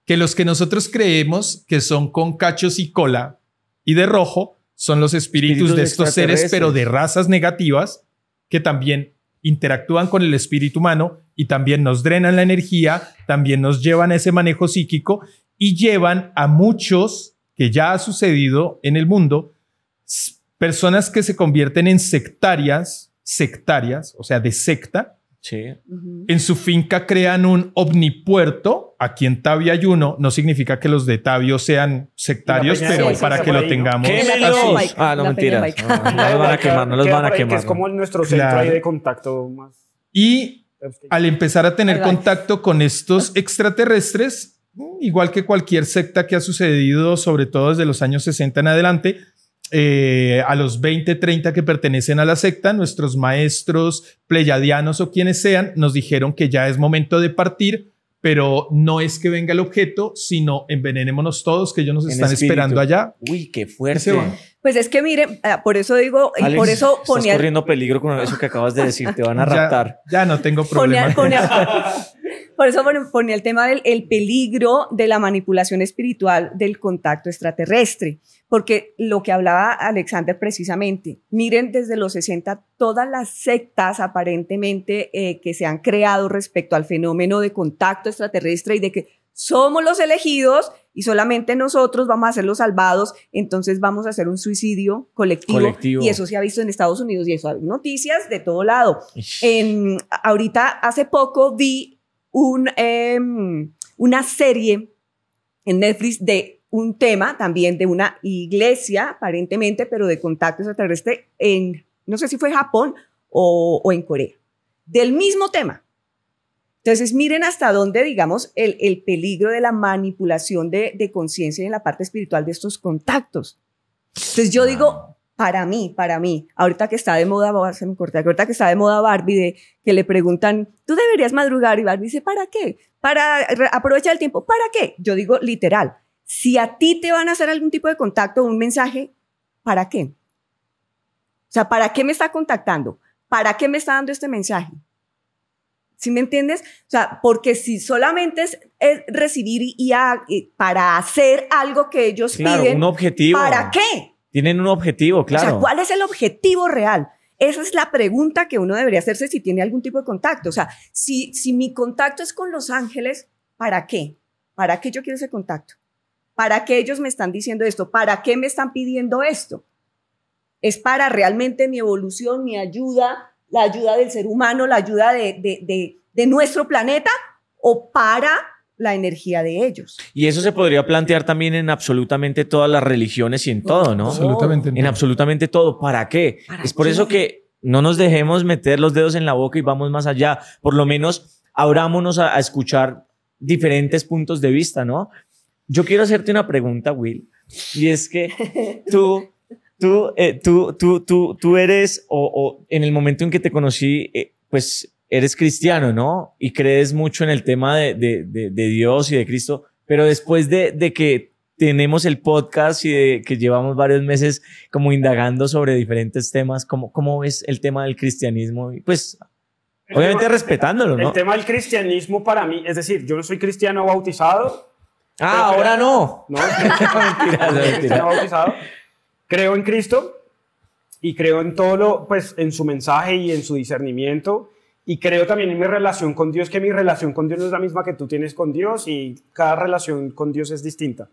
que los que nosotros creemos que son con cachos y cola y de rojo son los espíritus, de estos seres, pero de razas negativas que también interactúan con el espíritu humano y también nos drenan la energía, también nos llevan a ese manejo psíquico y llevan a muchos, que ya ha sucedido en el mundo, personas que se convierten en sectarias, sectarias, o sea, de secta, en su finca crean un omnipuerto. Aquí en Tabio hay uno. No significa que los de Tabio sean sectarios, pero para que lo tengamos. Ah, no, mentira. No, los van a quemar, no los van a quemar. es como nuestro centro ahí de contacto más. Y al empezar a tener contacto con estos extraterrestres, igual que cualquier secta que ha sucedido, sobre todo desde los años 60 en adelante, eh, a los 20, 30 que pertenecen a la secta, nuestros maestros pleyadianos o quienes sean, nos dijeron que ya es momento de partir, pero no es que venga el objeto, sino envenenémonos todos, que ellos nos están esperando allá. Uy, qué fuerte. Pues es que mire, ah, por eso digo, y por eso ponía... Estás corriendo peligro con eso que acabas de decir, te van a raptar. Ya, no tengo problema. Por eso ponía el tema del el peligro de la manipulación espiritual del contacto extraterrestre, porque lo que hablaba Alexander precisamente, miren desde los 60 todas las sectas aparentemente eh, que se han creado respecto al fenómeno de contacto extraterrestre y de que somos los elegidos y solamente nosotros vamos a ser los salvados, entonces vamos a hacer un suicidio colectivo. Y eso se ha visto en Estados Unidos y eso hay noticias de todo lado. En, ahorita, hace poco vi un, em, una serie en Netflix de un tema también de una iglesia, aparentemente, pero de contacto extraterrestre en, no sé si fue Japón o, o en Corea, del mismo tema. Entonces, miren hasta dónde, digamos, el, el peligro de la manipulación de, de conciencia en la parte espiritual de estos contactos. Entonces, yo digo, para mí, para mí, ahorita que está de moda, se me corta, ahorita que está de moda Barbie, de, que le preguntan, tú deberías madrugar, y Barbie dice, ¿para qué? Para aprovechar el tiempo, ¿para qué? Yo digo literal, si a ti te van a hacer algún tipo de contacto, un mensaje, ¿para qué? O sea, ¿para qué me está contactando? ¿Para qué me está dando este mensaje? ¿Sí me entiendes? O sea, porque si solamente es, recibir y, para hacer algo que ellos claro, piden. un objetivo. ¿Para qué? Tienen un objetivo, claro. O sea, ¿cuál es el objetivo real? Esa es la pregunta que uno debería hacerse si tiene algún tipo de contacto. O sea, si, si mi contacto es con los ángeles, ¿para qué? ¿Para qué yo quiero ese contacto? ¿Para qué ellos me están diciendo esto? ¿Para qué me están pidiendo esto? ¿Es para realmente mi evolución, mi ayuda, la ayuda del ser humano, la ayuda de, nuestro planeta o para la energía de ellos. Y eso se podría plantear también en absolutamente todas las religiones y en todo, ¿no? Absolutamente. En absolutamente todo. ¿Para qué? es por eso que no nos dejemos meter los dedos en la boca y vamos más allá. Por lo menos abrámonos a, escuchar diferentes puntos de vista, ¿no? Yo quiero hacerte una pregunta, Will, y es que tú tú, eh, tú, tú, tú, tú eres, o, en el momento en que te conocí, eh, pues eres cristiano, ¿no? Y crees mucho en el tema de, de, de, Dios y de Cristo, pero después de, de, que tenemos el podcast y de que llevamos varios meses como indagando sobre diferentes temas, ¿cómo, cómo ves el tema del cristianismo? Y pues, obviamente respetándolo, ¿no? El tema del cristianismo para mí, es decir, yo no soy cristiano bautizado. Ah, ahora no. No, mentira, cristiano bautizado creo en Cristo y creo en todo lo, pues en su mensaje y en su discernimiento y creo también en mi relación con Dios, que mi relación con Dios no es la misma que tú tienes con Dios y cada relación con Dios es distinta.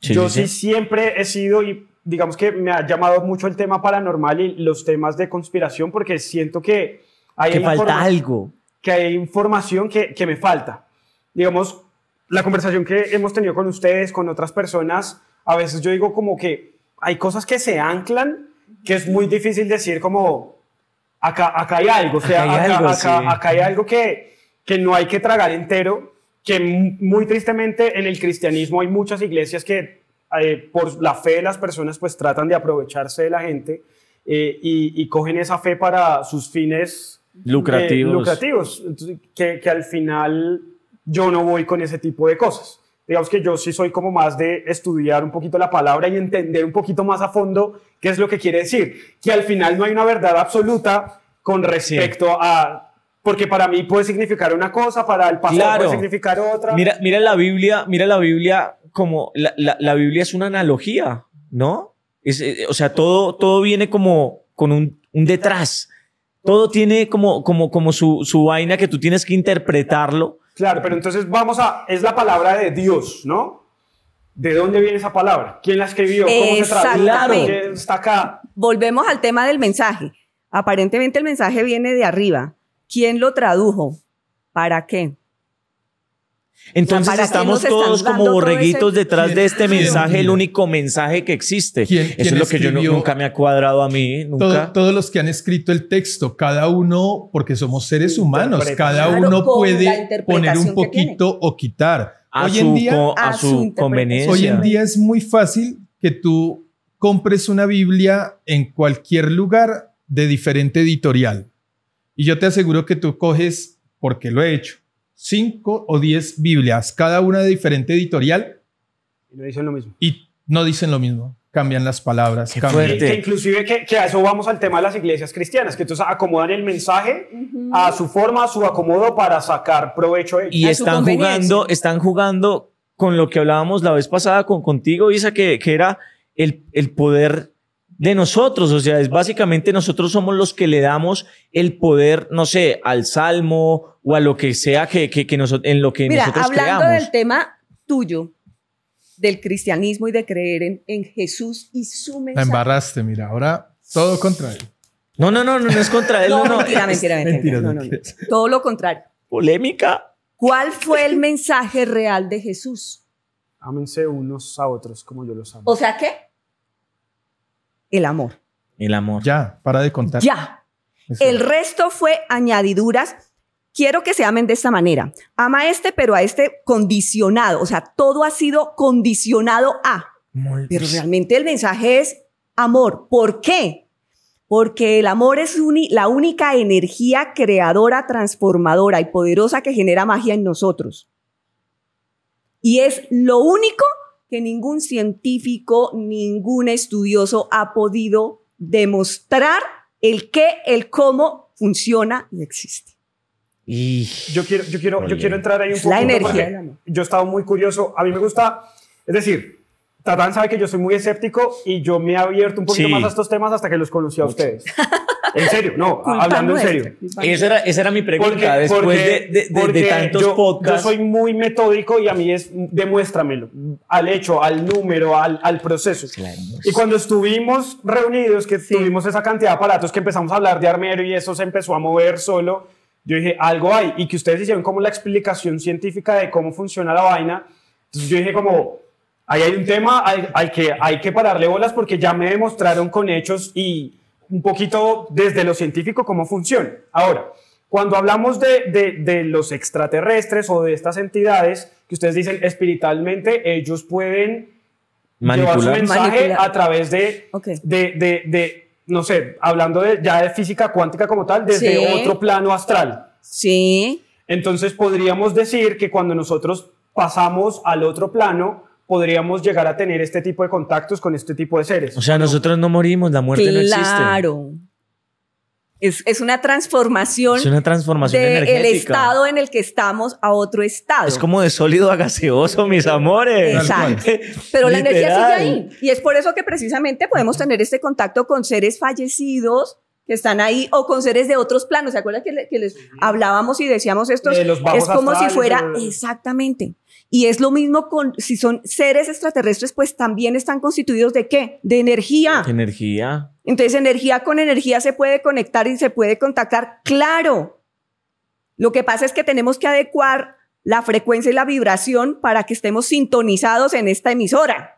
Yo sí, siempre he sido y digamos que me ha llamado mucho el tema paranormal y los temas de conspiración porque siento que hay que falta algo. Que hay información que, que me falta. Digamos, la conversación que hemos tenido con ustedes, con otras personas, a veces yo digo como que hay cosas que se anclan que es muy difícil decir como, acá, acá hay algo, o sea, acá hay algo, acá, hay algo que, que no hay que tragar entero, que muy tristemente en el cristianismo hay muchas iglesias que eh, por la fe de las personas pues tratan de aprovecharse de la gente eh, y, cogen esa fe para sus fines eh, lucrativos, lucrativos. Que, que al final yo no voy con ese tipo de cosas. Digamos que yo sí soy como más de estudiar un poquito la palabra y entender un poquito más a fondo qué es lo que quiere decir. Que al final no hay una verdad absoluta con respecto a... Porque para mí puede significar una cosa, para el pastor puede significar otra. Mira, mira la Biblia, mira la Biblia como la, la, Biblia es una analogía, ¿no? Es, eh, o sea, todo, todo viene como con un, un detrás. Todo tiene como, como, como su, su vaina que tú tienes que interpretarlo Claro, pero entonces vamos a, es la palabra de Dios, ¿no? ¿De dónde viene esa palabra? ¿Quién la escribió? ¿Cómo se traduce? está acá? Volvemos al tema del mensaje. Aparentemente el mensaje viene de arriba. ¿Quién lo tradujo? ¿Para qué? Entonces estamos todos como borreguitos detrás de este mensaje, el único mensaje que existe. Eso es lo que yo nunca me ha cuadrado a mí. Nunca. todos los que han escrito el texto, cada uno, porque somos seres humanos, cada uno puede poner un poquito o quitar. A hoy en día, a, su conveniencia. Hoy en día es muy fácil que tú compres una Biblia en cualquier lugar de diferente editorial. Y yo te aseguro que tú coges, porque lo he hecho, cinco o diez Biblias, cada una de diferente editorial. Y no dicen lo mismo. Y no dicen lo mismo. cambian las palabras. Qué Que, inclusive que, a eso vamos al tema de las iglesias cristianas, que entonces acomodan el mensaje a su forma, a su acomodo para sacar provecho de Y están jugando, están jugando con lo que hablábamos la vez pasada con, contigo, Isa, que, que era el, el poder de nosotros, o sea, es básicamente nosotros somos los que le damos el poder, no sé, al salmo o a lo que sea que, que, que en lo que Mira, nosotros hablando del tema tuyo, del cristianismo y de creer en, en Jesús y su mensaje. La embarraste, mira, ahora todo contra él. No, no, no, no, no es contra él. no, no, mentira, mentira, mentira. mentira. Todo lo contrario. Polémica. ¿Cuál fue el mensaje real de Jesús? Ámense unos a otros como yo los amo. O sea, ¿qué? El amor. El amor. Ya, para de contar. Ya. El resto fue añadiduras quiero que se amen de esta manera. Ama a este, pero a este condicionado. O sea, todo ha sido condicionado a. Pero realmente el mensaje es amor. ¿Por qué? Porque el amor es la única energía creadora, transformadora y poderosa que genera magia en nosotros. Y es lo único que ningún científico, ningún estudioso ha podido demostrar el qué, el cómo funciona y existe. Y yo quiero, yo quiero, yo quiero entrar ahí un poco. La energía. Yo he estado muy curioso. A mí me gusta, es decir, Tatán sabe que yo soy muy escéptico y yo me he abierto un poquito más a estos temas hasta que los conocí a ustedes. En serio, no, hablando en serio. Esa era, esa era mi pregunta. Después de, de, tantos yo, podcasts. Yo soy muy metódico y a mí es demuéstramelo al hecho, al número, al, al proceso. Y cuando estuvimos reunidos, que tuvimos esa cantidad de aparatos que empezamos a hablar de armero y eso se empezó a mover solo yo dije, algo hay. Y que ustedes hicieron como la explicación científica de cómo funciona la vaina. Entonces yo dije como, ahí hay un tema, hay, que, hay que pararle bolas porque ya me demostraron con hechos y un poquito desde lo científico cómo funciona. Ahora, cuando hablamos de, de, los extraterrestres o de estas entidades que ustedes dicen espiritualmente, ellos pueden Manipular. llevar su mensaje a través de, de, de no sé, hablando de, ya de física cuántica como tal, desde otro plano astral. Sí. Entonces podríamos decir que cuando nosotros pasamos al otro plano, podríamos llegar a tener este tipo de contactos con este tipo de seres. O sea, nosotros no morimos, la muerte no existe. Claro. Es, una transformación. Es una transformación de energética. El estado en el que estamos a otro estado. Es como de sólido a gaseoso, mis amores. Exacto. Pero la energía sigue ahí. Y es por eso que precisamente podemos tener este contacto con seres fallecidos que están ahí o con seres de otros planos. ¿Se acuerdan que, les hablábamos y decíamos esto? es como si fuera, exactamente. Y es lo mismo con, si son seres extraterrestres, pues también están constituidos de qué? De energía. De energía. Entonces, energía con energía se puede conectar y se puede contactar. Claro. Lo que pasa es que tenemos que adecuar la frecuencia y la vibración para que estemos sintonizados en esta emisora.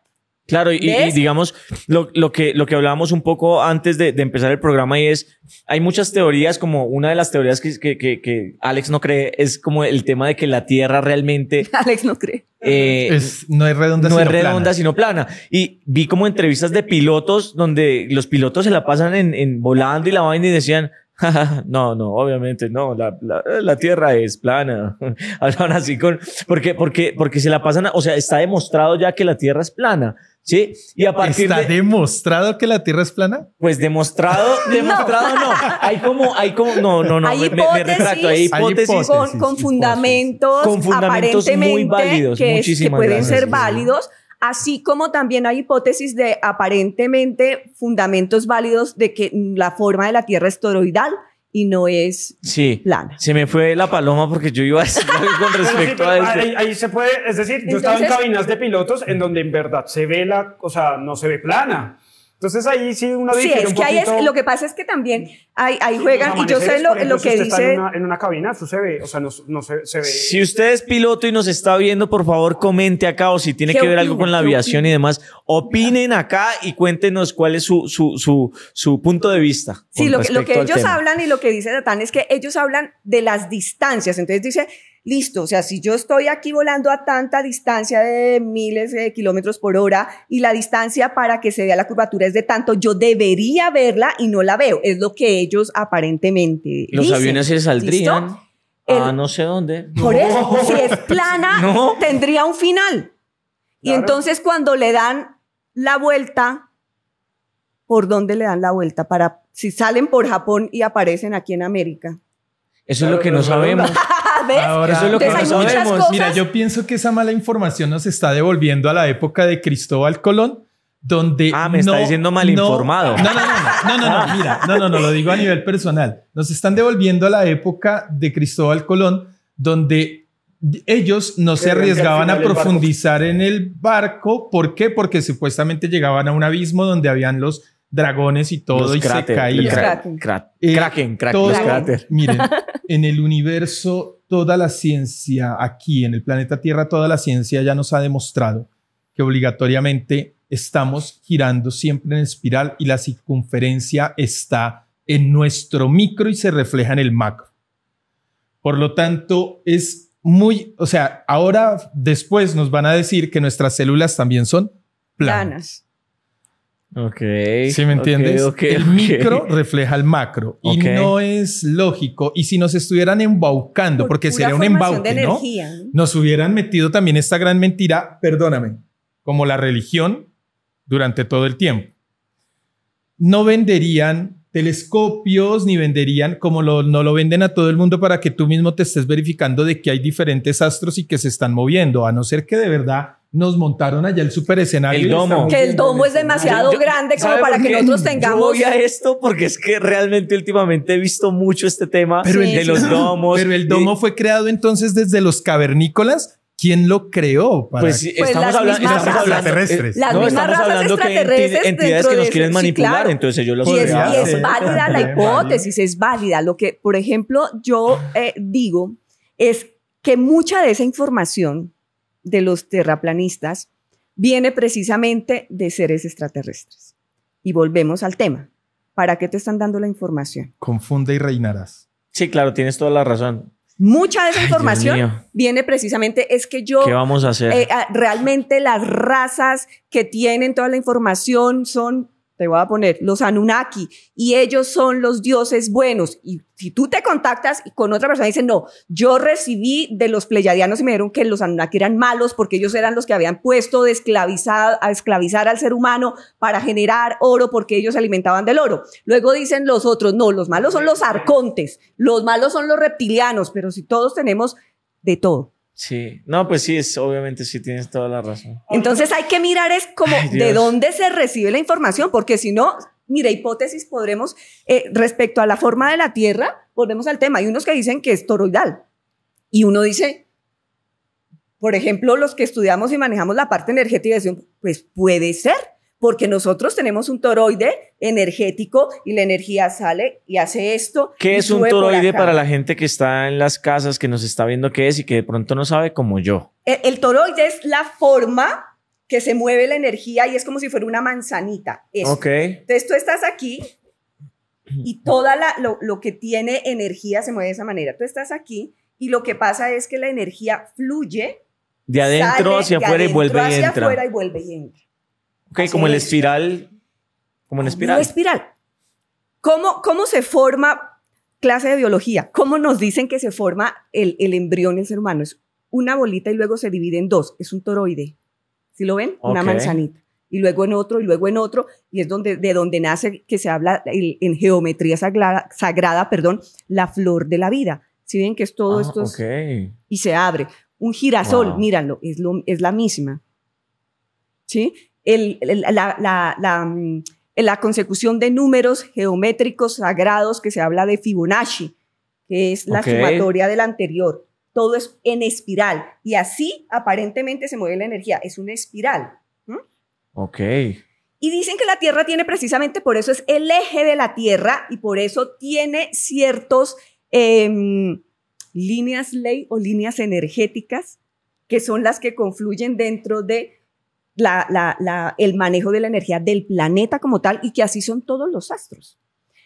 Claro, y, digamos, lo, lo, que, lo que hablábamos un poco antes de, de, empezar el programa y es, hay muchas teorías, como una de las teorías que, que, que, Alex no cree, es como el tema de que la Tierra realmente... Alex no cree. Eh, no es redonda, no sino es redonda plana. sino plana. Y vi como entrevistas de pilotos donde los pilotos se la pasan en, en volando y la vaina y decían, no, no, obviamente no, la, la, la Tierra es plana. Hablan así con, porque, porque, porque se la pasan, o sea, está demostrado ya que la Tierra es plana. ¿Sí? Y a partir ¿Está demostrado que la Tierra es plana? Pues demostrado, demostrado no. Hay como, hay como, no, no, no, hay me, me, retracto. Hay hipótesis. con, fundamentos, con fundamentos muy válidos, que, que pueden ser válidos. Así como también hay hipótesis de aparentemente fundamentos válidos de que la forma de la Tierra es toroidal y no es sí, plana. Se me fue la paloma porque yo iba a decir con respecto a eso. Ahí, se puede, es decir, yo estaba en cabinas de pilotos en donde en verdad se ve la, o sea, no se ve plana. Entonces ahí sí uno dice. Sí, es que ahí es, lo que pasa es que también ahí, ahí juegan, y yo sé lo, lo que dice. En una, en una, cabina, eso se ve, o sea, no, no se, se, ve. Si usted es piloto y nos está viendo, por favor, comente acá o si tiene que ver algo con la aviación y demás, opinen acá y cuéntenos cuál es su, su, su, su punto de vista. Sí, lo, lo que ellos hablan y lo que dice Datán es que ellos hablan de las distancias. Entonces dice, listo, o sea, si yo estoy aquí volando a tanta distancia de miles de kilómetros por hora y la distancia para que se vea la curvatura es de tanto, yo debería verla y no la veo. Es lo que ellos aparentemente Los aviones se saldrían a no sé dónde. Por eso, si es plana, tendría un final. Y entonces cuando le dan la vuelta por dónde le dan la vuelta para si salen por Japón y aparecen aquí en América. Eso es lo que no sabemos. Ahora, eso es lo que no sabemos. Mira, yo pienso que esa mala información nos está devolviendo a la época de Cristóbal Colón, donde. Ah, me está diciendo mal informado. No, no, no, no, no, no, mira, no, no, no, lo digo a nivel personal. Nos están devolviendo a la época de Cristóbal Colón, donde ellos no se arriesgaban a profundizar en el barco. ¿Por qué? Porque supuestamente llegaban a un abismo donde habían los dragones y todo y se caía. Eh, kraken, kraken, Miren, en el universo, toda la ciencia aquí, en el planeta Tierra, toda la ciencia ya nos ha demostrado que obligatoriamente estamos girando siempre en espiral y la circunferencia está en nuestro micro y se refleja en el macro. Por lo tanto, es muy, o sea, ahora después nos van a decir que nuestras células también son planas. Ok. ¿Sí me entiendes? el micro refleja el macro y no es lógico. Y si nos estuvieran embaucando, porque sería un embauque, ¿no? Nos hubieran metido también esta gran mentira, perdóname, como la religión durante todo el tiempo. No venderían telescopios ni venderían como no lo venden a todo el mundo para que tú mismo te estés verificando de que hay diferentes astros y que se están moviendo, a no ser que de verdad nos montaron allá el super escenario. El domo. Que el domo es demasiado grande como para que nosotros tengamos. Yo voy a esto porque es que realmente últimamente he visto mucho este tema de los domos. Pero el domo fue creado entonces desde los cavernícolas. ¿Quién lo creó? pues, pues estamos, hablando, estamos hablando extraterrestres. Las no, estamos hablando que entidades que nos quieren manipular, entonces ellos lo y es, y es válida la hipótesis, es válida. Lo que, por ejemplo, yo eh, digo es que mucha de esa información de los terraplanistas viene precisamente de seres extraterrestres. Y volvemos al tema. ¿Para qué te están dando la información? Confunde y reinarás. Sí, claro, tienes toda la razón. Mucha de esa información viene precisamente, es que yo... ¿Qué vamos a hacer? Eh, ah, realmente las razas que tienen toda la información son te voy a poner los Anunnaki y ellos son los dioses buenos. Y si tú te contactas con otra persona y dices, no, yo recibí de los pleyadianos y me dijeron que los Anunnaki eran malos porque ellos eran los que habían puesto de esclavizar, a esclavizar al ser humano para generar oro porque ellos se alimentaban del oro. Luego dicen los otros, no, los malos son los arcontes, los malos son los reptilianos, pero si todos tenemos de todo. Sí, no, pues sí, es, obviamente sí tienes toda la razón. Entonces hay que mirar es como de dónde se recibe la información, porque si no, mira, hipótesis podremos, eh, respecto a la forma de la Tierra, volvemos al tema. Hay unos que dicen que es toroidal y uno dice, por ejemplo, los que estudiamos y manejamos la parte energética, pues puede ser porque nosotros tenemos un toroide energético y la energía sale y hace esto. ¿Qué es un toroide para la gente que está en las casas, que nos está viendo qué es y que de pronto no sabe como yo? El, toroide es la forma que se mueve la energía y es como si fuera una manzanita. Ok. Entonces tú estás aquí y toda la, lo, lo que tiene energía se mueve de esa manera. Tú estás aquí y lo que pasa es que la energía fluye de adentro hacia afuera y vuelve y entra. afuera y vuelve y entra. Ok, como el espiral. Como en espiral. espiral. ¿Cómo, ¿Cómo se forma clase de biología? ¿Cómo nos dicen que se forma el, el embrión en el ser humano? Es una bolita y luego se divide en dos. Es un toroide. ¿Sí lo ven? Una manzanita. Y luego en otro, y luego en otro. Y es donde, de donde nace, que se habla en geometría sagrada, sagrada, perdón, la flor de la vida. ¿Sí ven que es todo ah, esto? y se abre. Un girasol, míralo, es, lo, es la misma. ¿Sí? Mm, la, consecución de números geométricos sagrados que se habla de Fibonacci, que es la sumatoria del anterior. Todo es en espiral y así aparentemente se mueve la energía. Es una espiral. Ok. Y dicen que la Tierra tiene precisamente por eso es el eje de la Tierra y por eso tiene ciertos em, líneas ley o líneas energéticas que son las que confluyen dentro de el manejo de la energía del planeta como tal y que así son todos los astros.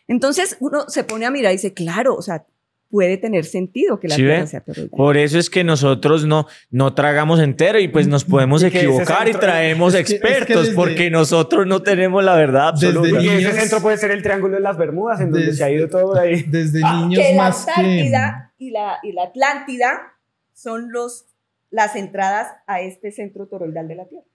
Entonces uno se pone a mirar y dice, claro, o sea, puede tener sentido que la Tierra sea toroidal. Por eso es que nosotros no, no tragamos entero y pues nos podemos equivocar y traemos expertos porque nosotros no tenemos la verdad absoluta. y ese centro puede ser el Triángulo de las Bermudas en donde se ha ido todo ahí. Desde ah, niños que más la Antártida y, la, y la Atlántida son los, las entradas a este centro toroidal de la Tierra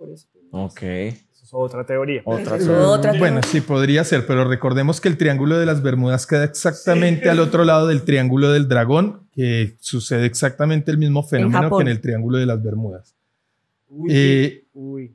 Por eso. Ok. Eso es otra teoría. Otra, otra Bueno, sí, podría ser, pero recordemos que el Triángulo de las Bermudas queda exactamente al otro lado del Triángulo del Dragón, que sucede exactamente el mismo fenómeno que en el Triángulo de las Bermudas. Eh,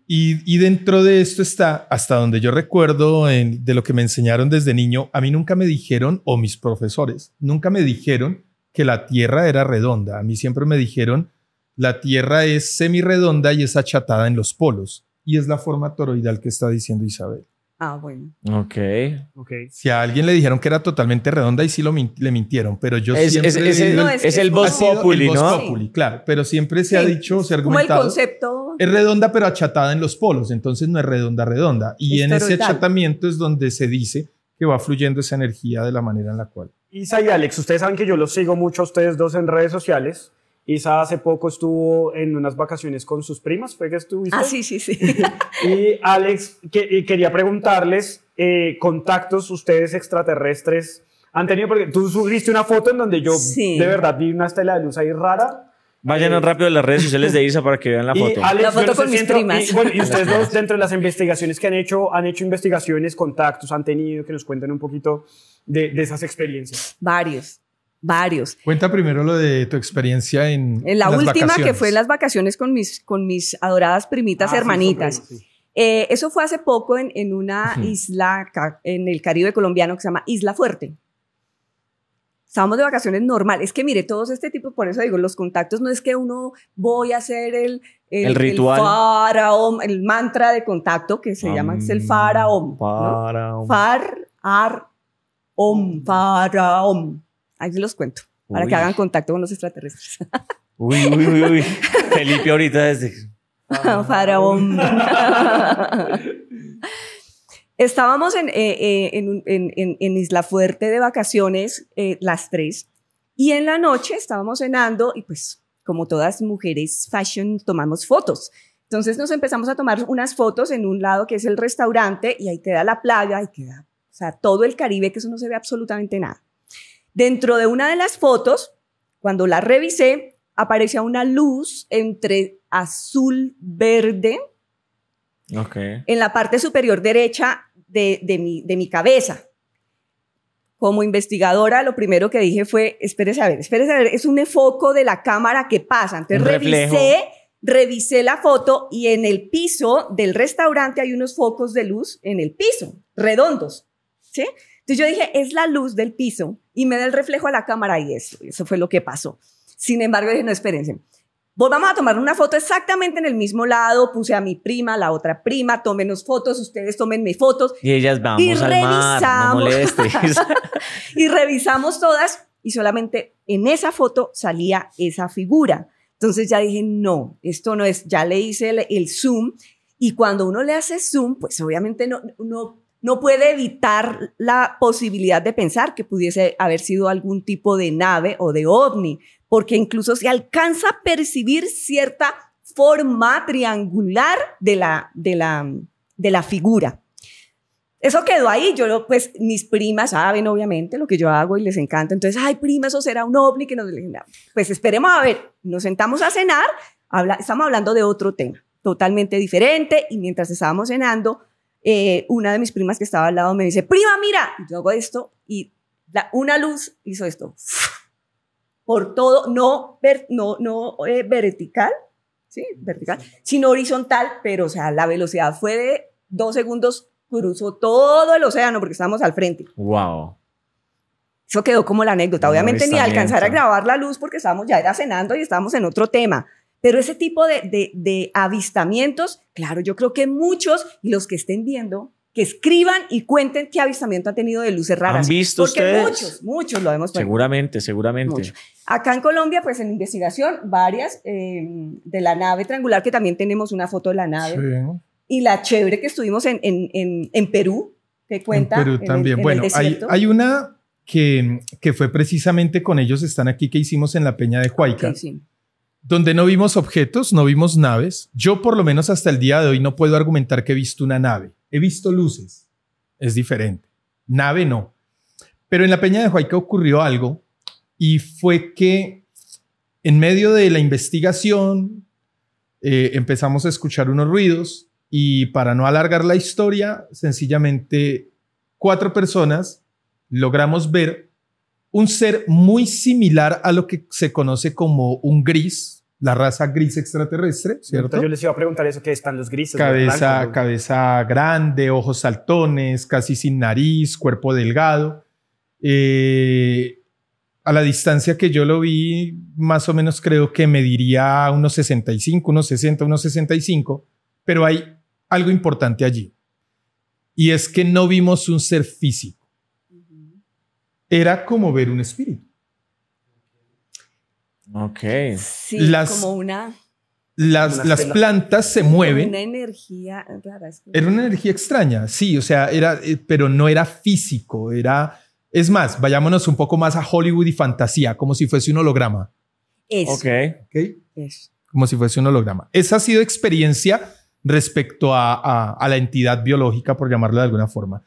y, dentro de esto está, hasta donde yo recuerdo de lo que me enseñaron desde niño, a mí nunca me dijeron, o mis profesores, nunca me dijeron que la Tierra era redonda. A mí siempre me dijeron, la Tierra es semi-redonda y es achatada en los polos. Y es la forma toroidal que está diciendo Isabel. Ah, bueno. Ok. okay. Si a alguien le dijeron que era totalmente redonda y sí lo le mintieron, pero yo es, siempre... Es, es, el, no, es, el voz populi, ¿no? Populi, claro, pero siempre se ha dicho, se ha argumentado... Como el concepto... Es redonda pero achatada en los polos, entonces no es redonda, redonda. Y en ese achatamiento es donde se dice que va fluyendo esa energía de la manera en la cual... Isa y Alex, ustedes saben que yo los sigo mucho a ustedes dos en redes sociales. Isa hace poco estuvo en unas vacaciones con sus primas, ¿fue que estuviste? Ah, sí, sí, sí. y Alex, que, quería preguntarles, eh, contactos ustedes extraterrestres han tenido, porque tú subiste una foto en donde yo de verdad vi una estela de luz ahí rara. Vayan eh, rápido a las redes sociales de Isa para que vean la foto. la foto con mis primas. Y, bueno, y ustedes dos, dentro de las investigaciones que han hecho, han hecho investigaciones, contactos, han tenido, que nos cuenten un poquito de, de esas experiencias. Varios varios. Cuenta primero lo de tu experiencia en, en la última que fue las vacaciones con mis, con mis adoradas primitas ah, hermanitas. Eh, eso fue hace poco en, en una isla en el Caribe colombiano que se llama Isla Fuerte. Estábamos de vacaciones normal. Es que mire, todos este tipo, por eso digo, los contactos no es que uno voy a hacer el, el, ritual. El faraón, el mantra de contacto que se llama, es el faraón. Faraón. Far, ar, om, faraón. Ahí se los cuento, para que hagan contacto con los extraterrestres. Uy, uy, uy, uy. Felipe ahorita desde... Faraón. Estábamos en, eh, eh, en, Isla Fuerte de vacaciones, eh, las tres, y en la noche estábamos cenando y pues como todas mujeres fashion tomamos fotos. Entonces nos empezamos a tomar unas fotos en un lado que es el restaurante y ahí queda la playa y queda, o sea, todo el Caribe que eso no se ve absolutamente nada. Dentro de una de las fotos, cuando la revisé, aparecía una luz entre azul verde en la parte superior derecha de, mi, de mi cabeza. Como investigadora, lo primero que dije fue, espérese a ver, espérese a ver, es un foco de la cámara que pasa. Entonces revisé, revisé la foto y en el piso del restaurante hay unos focos de luz en el piso, redondos. ¿sí? Entonces yo dije, es la luz del piso y me da el reflejo a la cámara y eso, eso fue lo que pasó. Sin embargo, dije, no, espérense. Volvamos a tomar una foto exactamente en el mismo lado, puse a mi prima, la otra prima, tómenos fotos, ustedes tómenme fotos. Y ellas vamos y al mar, no y revisamos todas y solamente en esa foto salía esa figura. Entonces ya dije, no, esto no es, ya le hice el, el zoom y cuando uno le hace zoom, pues obviamente no, no no puede evitar la posibilidad de pensar que pudiese haber sido algún tipo de nave o de ovni, porque incluso se alcanza a percibir cierta forma triangular de la, de la, de la figura. Eso quedó ahí. Yo, pues, mis primas saben, obviamente, lo que yo hago y les encanta. Entonces, ay, prima, eso será un ovni que nos. Pues esperemos a ver. Nos sentamos a cenar. Habla, estamos hablando de otro tema, totalmente diferente. Y mientras estábamos cenando, eh, una de mis primas que estaba al lado me dice, prima, mira, y yo hago esto y una luz hizo esto. Por todo, no, no, no eh, vertical, sí, vertical, sino horizontal, pero o sea, la velocidad fue de dos segundos, cruzó todo el océano porque estábamos al frente. Wow. Eso quedó como la anécdota. Obviamente ni alcanzar a grabar la luz porque estábamos ya era cenando y estábamos en otro tema. Pero ese tipo de, avistamientos, claro, yo creo que muchos y los que estén viendo, que escriban y cuenten qué avistamiento han tenido de luces raras. ¿Han visto Porque ustedes? Muchos, muchos lo hemos Seguramente, seguramente. Acá en Colombia, pues en investigación, varias eh, de la nave triangular, que también tenemos una foto de la nave. Sí. Y la chévere que estuvimos en, en, en, Perú, que cuenta. En Perú también. bueno, hay, hay, una que, que fue precisamente con ellos, están aquí, que hicimos en la Peña de Huayca. sí donde no vimos objetos, no vimos naves. Yo por lo menos hasta el día de hoy no puedo argumentar que he visto una nave. He visto luces. Es diferente. Nave no. Pero en la Peña de Huayca ocurrió algo y fue que en medio de la investigación, eh, empezamos a escuchar unos ruidos y para no alargar la historia, sencillamente cuatro personas logramos ver un ser muy similar a lo que se conoce como un gris, la raza gris extraterrestre, ¿cierto? yo les iba a preguntar eso, ¿qué están los grises? Cabeza, cabeza grande, ojos saltones, casi sin nariz, cuerpo delgado. Eh, a la distancia que yo lo vi, más o menos creo que mediría unos 65, unos 60, unos 65, pero hay algo importante allí. Y es que no vimos un ser físico. Era como ver un espíritu. Ok. Sí, las, como una... Las, las plantas se mueven. Una energía rara. Era una energía extraña, sí, o sea, era, eh, pero no era físico, era es más, vayámonos un poco más a Hollywood y fantasía, como si fuese un holograma. Eso. Ok. okay. Como si fuese un holograma. Esa ha sido experiencia respecto a, la entidad biológica, por llamarlo de alguna forma.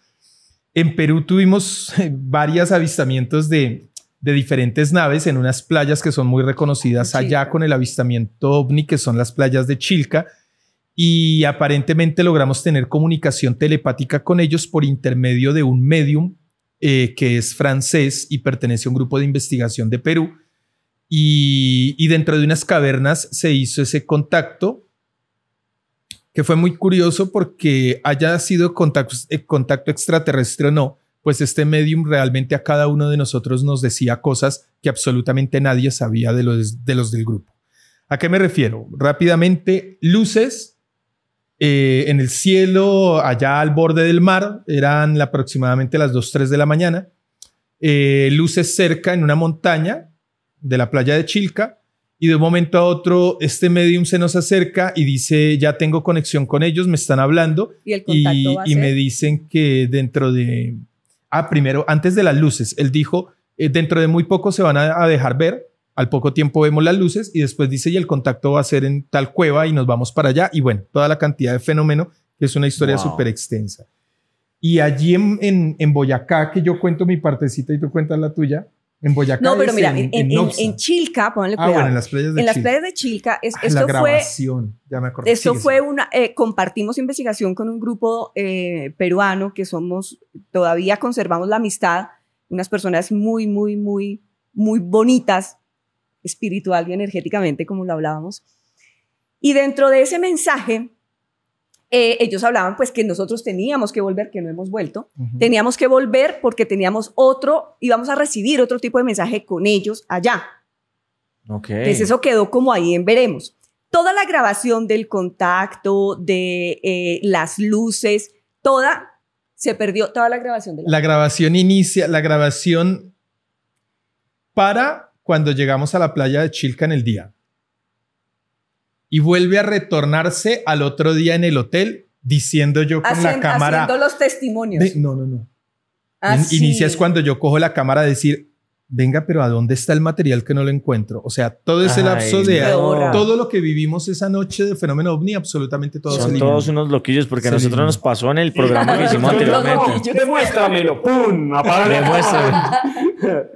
En Perú tuvimos varios avistamientos de, diferentes naves en unas playas que son muy reconocidas allá con el avistamiento ovni, que son las playas de Chilca. Y aparentemente logramos tener comunicación telepática con ellos por intermedio de un medium eh, que es francés y pertenece a un grupo de investigación de Perú. Y, dentro de unas cavernas se hizo ese contacto, que fue muy curioso porque haya sido contacto, eh, contacto extraterrestre o no, pues este medium realmente a cada uno de nosotros nos decía cosas que absolutamente nadie sabía de los, de los del grupo. ¿A qué me refiero? Rápidamente, luces eh, en el cielo, allá al borde del mar, eran aproximadamente las 2, 3 de la mañana. Eh, luces cerca en una montaña de la playa de Chilca. Y de un momento a otro, este medium se nos acerca y dice, ya tengo conexión con ellos, me están hablando. Y, me dicen que dentro de... Ah, primero, antes de las luces, él dijo, eh, dentro de muy poco se van a dejar ver al poco tiempo vemos las luces y después dice, y el contacto va a ser en tal cueva y nos vamos para allá. Y bueno, toda la cantidad de fenómeno, que es una historia súper extensa. Y allí en, en, Boyacá, que yo cuento mi partecita y tú cuentas la tuya, en Boyacá. No, pero mira, en, en, Chilca, ponle cuidado. Ah, bueno, en las playas de En las playas de Chilca, es, ah, esto la grabación, fue. Ya me acordé. Esto fue una. Eh, compartimos investigación con un grupo eh, peruano que somos. Todavía conservamos la amistad. Unas personas muy, muy, muy, muy bonitas espiritual y energéticamente, como lo hablábamos. Y dentro de ese mensaje, eh, ellos hablaban pues que nosotros teníamos que volver, que no hemos vuelto, teníamos que volver porque teníamos otro, íbamos a recibir otro tipo de mensaje con ellos allá. Ok. Entonces eso quedó como ahí en veremos. Toda la grabación del contacto, de eh, las luces, toda se perdió, toda la grabación. De la, la grabación inicia, la grabación para cuando llegamos a la playa de Chilca en el día. Y vuelve a retornarse al otro día en el hotel diciendo yo con la cámara. Haciendo los testimonios. no, no, no. Ah, inicia es cuando yo cojo la cámara a decir, venga, pero ¿a dónde está el material que no lo encuentro? O sea, todo ese lapso de todo lo que vivimos esa noche de fenómeno ovni, absolutamente todo Son todos unos loquillos porque a nosotros nos pasó en el programa que hicimos anteriormente. Demuéstramelo, pum, Demuéstramelo.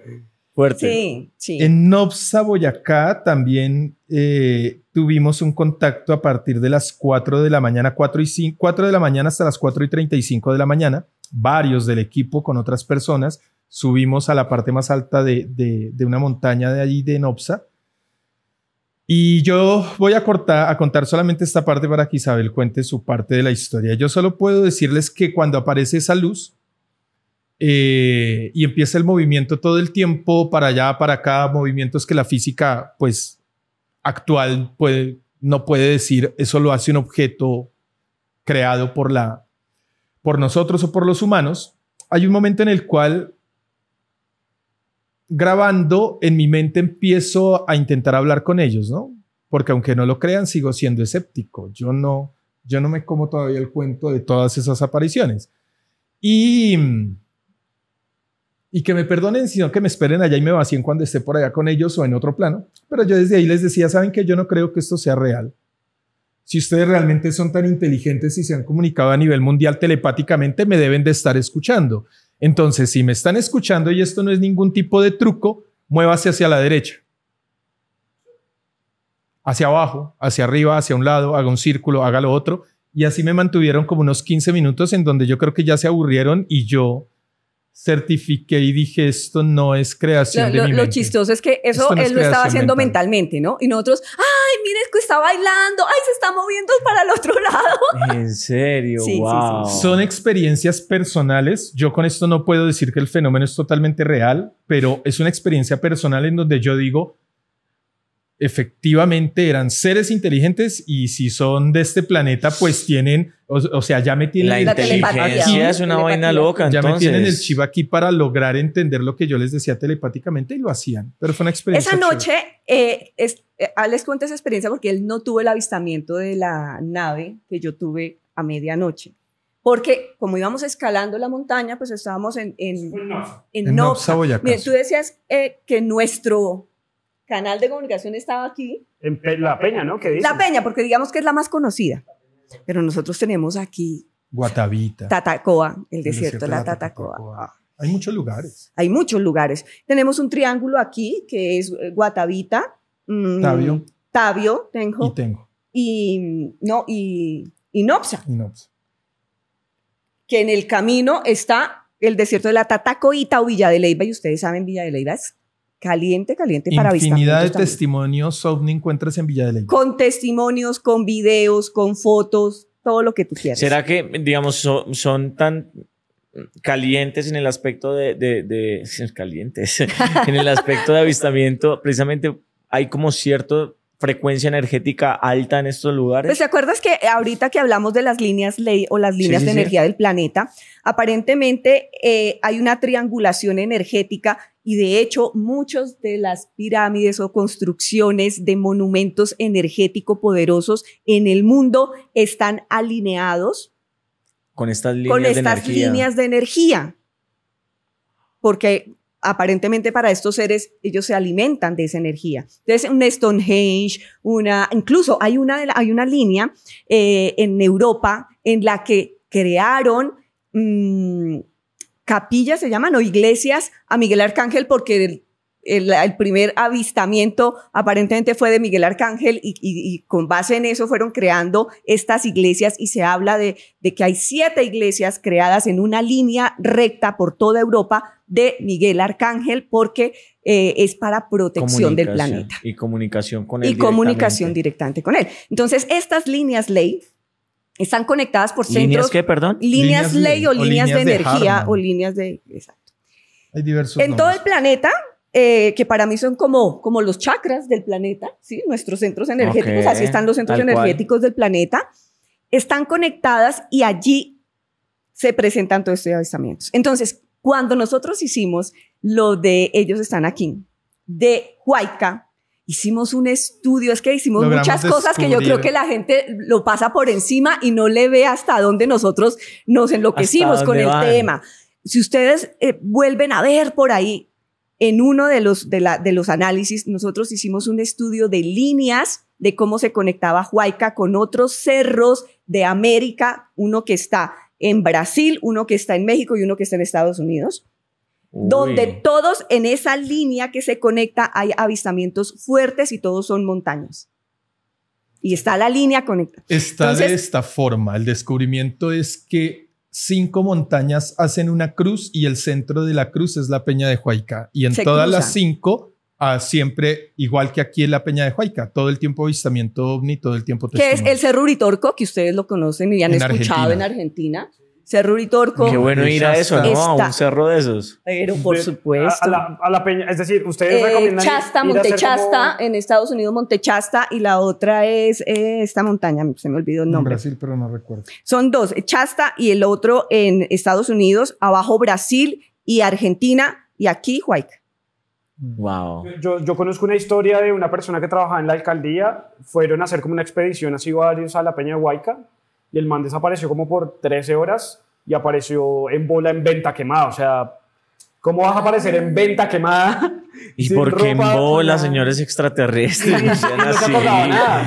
Fuerte. Sí, sí. En Nopsa, Boyacá, también eh, tuvimos un contacto a partir de las 4 de la mañana, 4, y 4 de la mañana hasta las 4 y 35 de la mañana. Varios del equipo con otras personas subimos a la parte más alta de, de, una montaña de allí de Nopsa. Y yo voy a, cortar, a contar solamente esta parte para que Isabel cuente su parte de la historia. Yo solo puedo decirles que cuando aparece esa luz, eh, y empieza el movimiento todo el tiempo para allá, para acá, movimientos que la física, pues, actual puede, no puede decir, eso lo hace un objeto creado por, la, por nosotros o por los humanos. Hay un momento en el cual, grabando, en mi mente empiezo a intentar hablar con ellos, ¿no? Porque aunque no lo crean, sigo siendo escéptico. Yo no, yo no me como todavía el cuento de todas esas apariciones. Y y que me perdonen, sino que me esperen allá y me vacíen cuando esté por allá con ellos o en otro plano. Pero yo desde ahí les decía, saben que yo no creo que esto sea real. Si ustedes realmente son tan inteligentes y se han comunicado a nivel mundial telepáticamente, me deben de estar escuchando. Entonces, si me están escuchando y esto no es ningún tipo de truco, muévase hacia la derecha. hacia abajo, hacia arriba, hacia un lado, haga un círculo, haga lo otro. Y así me mantuvieron como unos 15 minutos en donde yo creo que ya se aburrieron y yo certifiqué y dije, esto no es creación de mi mente. Lo chistoso es que eso él lo estaba haciendo mentalmente, ¿no? Y nosotros, ay, mire, que está bailando, ay, se está moviendo para el otro lado. En serio, wow. Son experiencias personales. Yo con esto no puedo decir que el fenómeno es totalmente real, pero es una experiencia personal en donde yo digo, efectivamente eran seres inteligentes y si son de este planeta, pues tienen, o, sea, ya me tienen la el inteligencia es una vaina loca. Ya me tienen el chip aquí para lograr entender lo que yo les decía telepáticamente y lo hacían. Pero fue una experiencia. Esa noche, eh, es, eh, les cuento esa experiencia porque él no tuvo el avistamiento de la nave que yo tuve a medianoche. Porque como íbamos escalando la montaña, pues estábamos en, en, en, en Nopsa. tú decías eh, que nuestro canal de comunicación estaba aquí. En La Peña, ¿no? ¿Qué La Peña, porque digamos que es la más conocida. Pero nosotros tenemos aquí. Guatavita. Tatacoa, el, desierto, de la, Tatacoa. Hay muchos lugares. Hay muchos lugares. Tenemos un triángulo aquí que es eh, Guatavita. Mm, Tabio. Tabio, tengo. Y tengo. Y, no, y, y Nopsa. Y Nopsa. Que en el camino está el desierto de la Tatacoita o Villa de Leyva. Y ustedes saben, Villa de Leyva es caliente, caliente para Infinidad de testimonios ovni encuentras en Villa de Leyva. Con testimonios, con videos, con fotos, todo lo que tú quieras. ¿Será que, digamos, son, tan calientes en el aspecto de, de, de calientes, en el aspecto de avistamiento, precisamente hay como cierto frecuencia energética alta en estos lugares? Pues te acuerdas que ahorita que hablamos de las líneas ley o las líneas de energía del planeta, aparentemente eh, hay una triangulación energética y de hecho muchos de las pirámides o construcciones de monumentos energético poderosos en el mundo están alineados con estas líneas, con estas líneas de energía. Porque aparentemente para estos seres ellos se alimentan de esa energía. Entonces, un Stonehenge, una, incluso hay una, hay una línea eh, en Europa en la que crearon mm, capillas, se llaman, o iglesias a Miguel Arcángel porque el, primer avistamiento aparentemente fue de Miguel Arcángel y, con base en eso fueron creando estas iglesias y se habla de, que hay siete iglesias creadas en una línea recta por toda Europa de Miguel Arcángel porque eh, es para protección del planeta. Y comunicación con él. Y comunicación directamente con él. Entonces, estas líneas ley están conectadas por centros. ¿Líneas qué, perdón? Líneas, ley, o, líneas, de, energía o líneas de... Exacto. Hay diversos. En todo el planeta eh, que para mí son como, como los chakras del planeta, ¿sí? nuestros centros energéticos, así están los centros energéticos del planeta, están conectadas y allí se presentan todos estos avistamientos. Entonces, cuando nosotros hicimos lo de ellos están aquí, de Huayca, hicimos un estudio, es que hicimos muchas cosas que yo creo que la gente lo pasa por encima y no le ve hasta dónde nosotros nos enloquecimos con el tema. Si ustedes eh, vuelven a ver por ahí, en uno de los, de, la, de los análisis, nosotros hicimos un estudio de líneas de cómo se conectaba Huayca con otros cerros de América, uno que está en Brasil, uno que está en México y uno que está en Estados Unidos, donde todos en esa línea que se conecta hay avistamientos fuertes y todos son montañas. Y está la línea conectada. Está de esta forma. El descubrimiento es que cinco montañas hacen una cruz y el centro de la cruz es la Peña de Huayca. Y en todas las cinco, ah, siempre, igual que aquí en la Peña de Huayca, todo el tiempo avistamiento ovni, todo el tiempo Que es el Cerro Uritorco, que ustedes lo conocen y han escuchado en Argentina. Cerro Uritorco. Qué bueno ir a eso, ¿no? a un cerro de esos. Pero por supuesto. A, la, peña, es decir, ustedes eh, recomiendan. Chasta, Montechasta, en Estados Unidos Montechasta, y la otra es eh, esta montaña, se me olvidó el nombre. En Brasil, pero no recuerdo. Son dos, Chasta y el otro en Estados Unidos, abajo Brasil y Argentina, y aquí Huayca. Wow. Yo, yo, conozco una historia de una persona que trabajaba en la alcaldía, fueron a hacer como una expedición así varios a la Peña de Huayca y el man desapareció como por 13 horas y apareció en bola en venta quemada. O sea, ¿cómo vas a aparecer en venta quemada? ¿Y por qué en bola, señores extraterrestres? no se nada.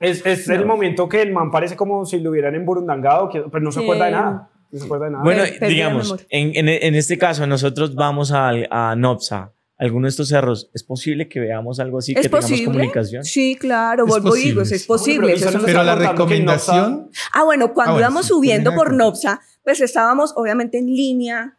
Es, es el momento que el man parece como si lo hubieran emburundangado, pero no se acuerda de nada. No se acuerda de nada. Bueno, digamos, en, en, este caso nosotros vamos a, a Nopsa, alguno de estos cerros, ¿es posible que veamos algo así, que tengamos comunicación? Sí, claro, vuelvo y digo, es posible. pero, la recomendación... Ah, bueno, cuando ah, íbamos subiendo por Nopsa, pues estábamos obviamente en línea,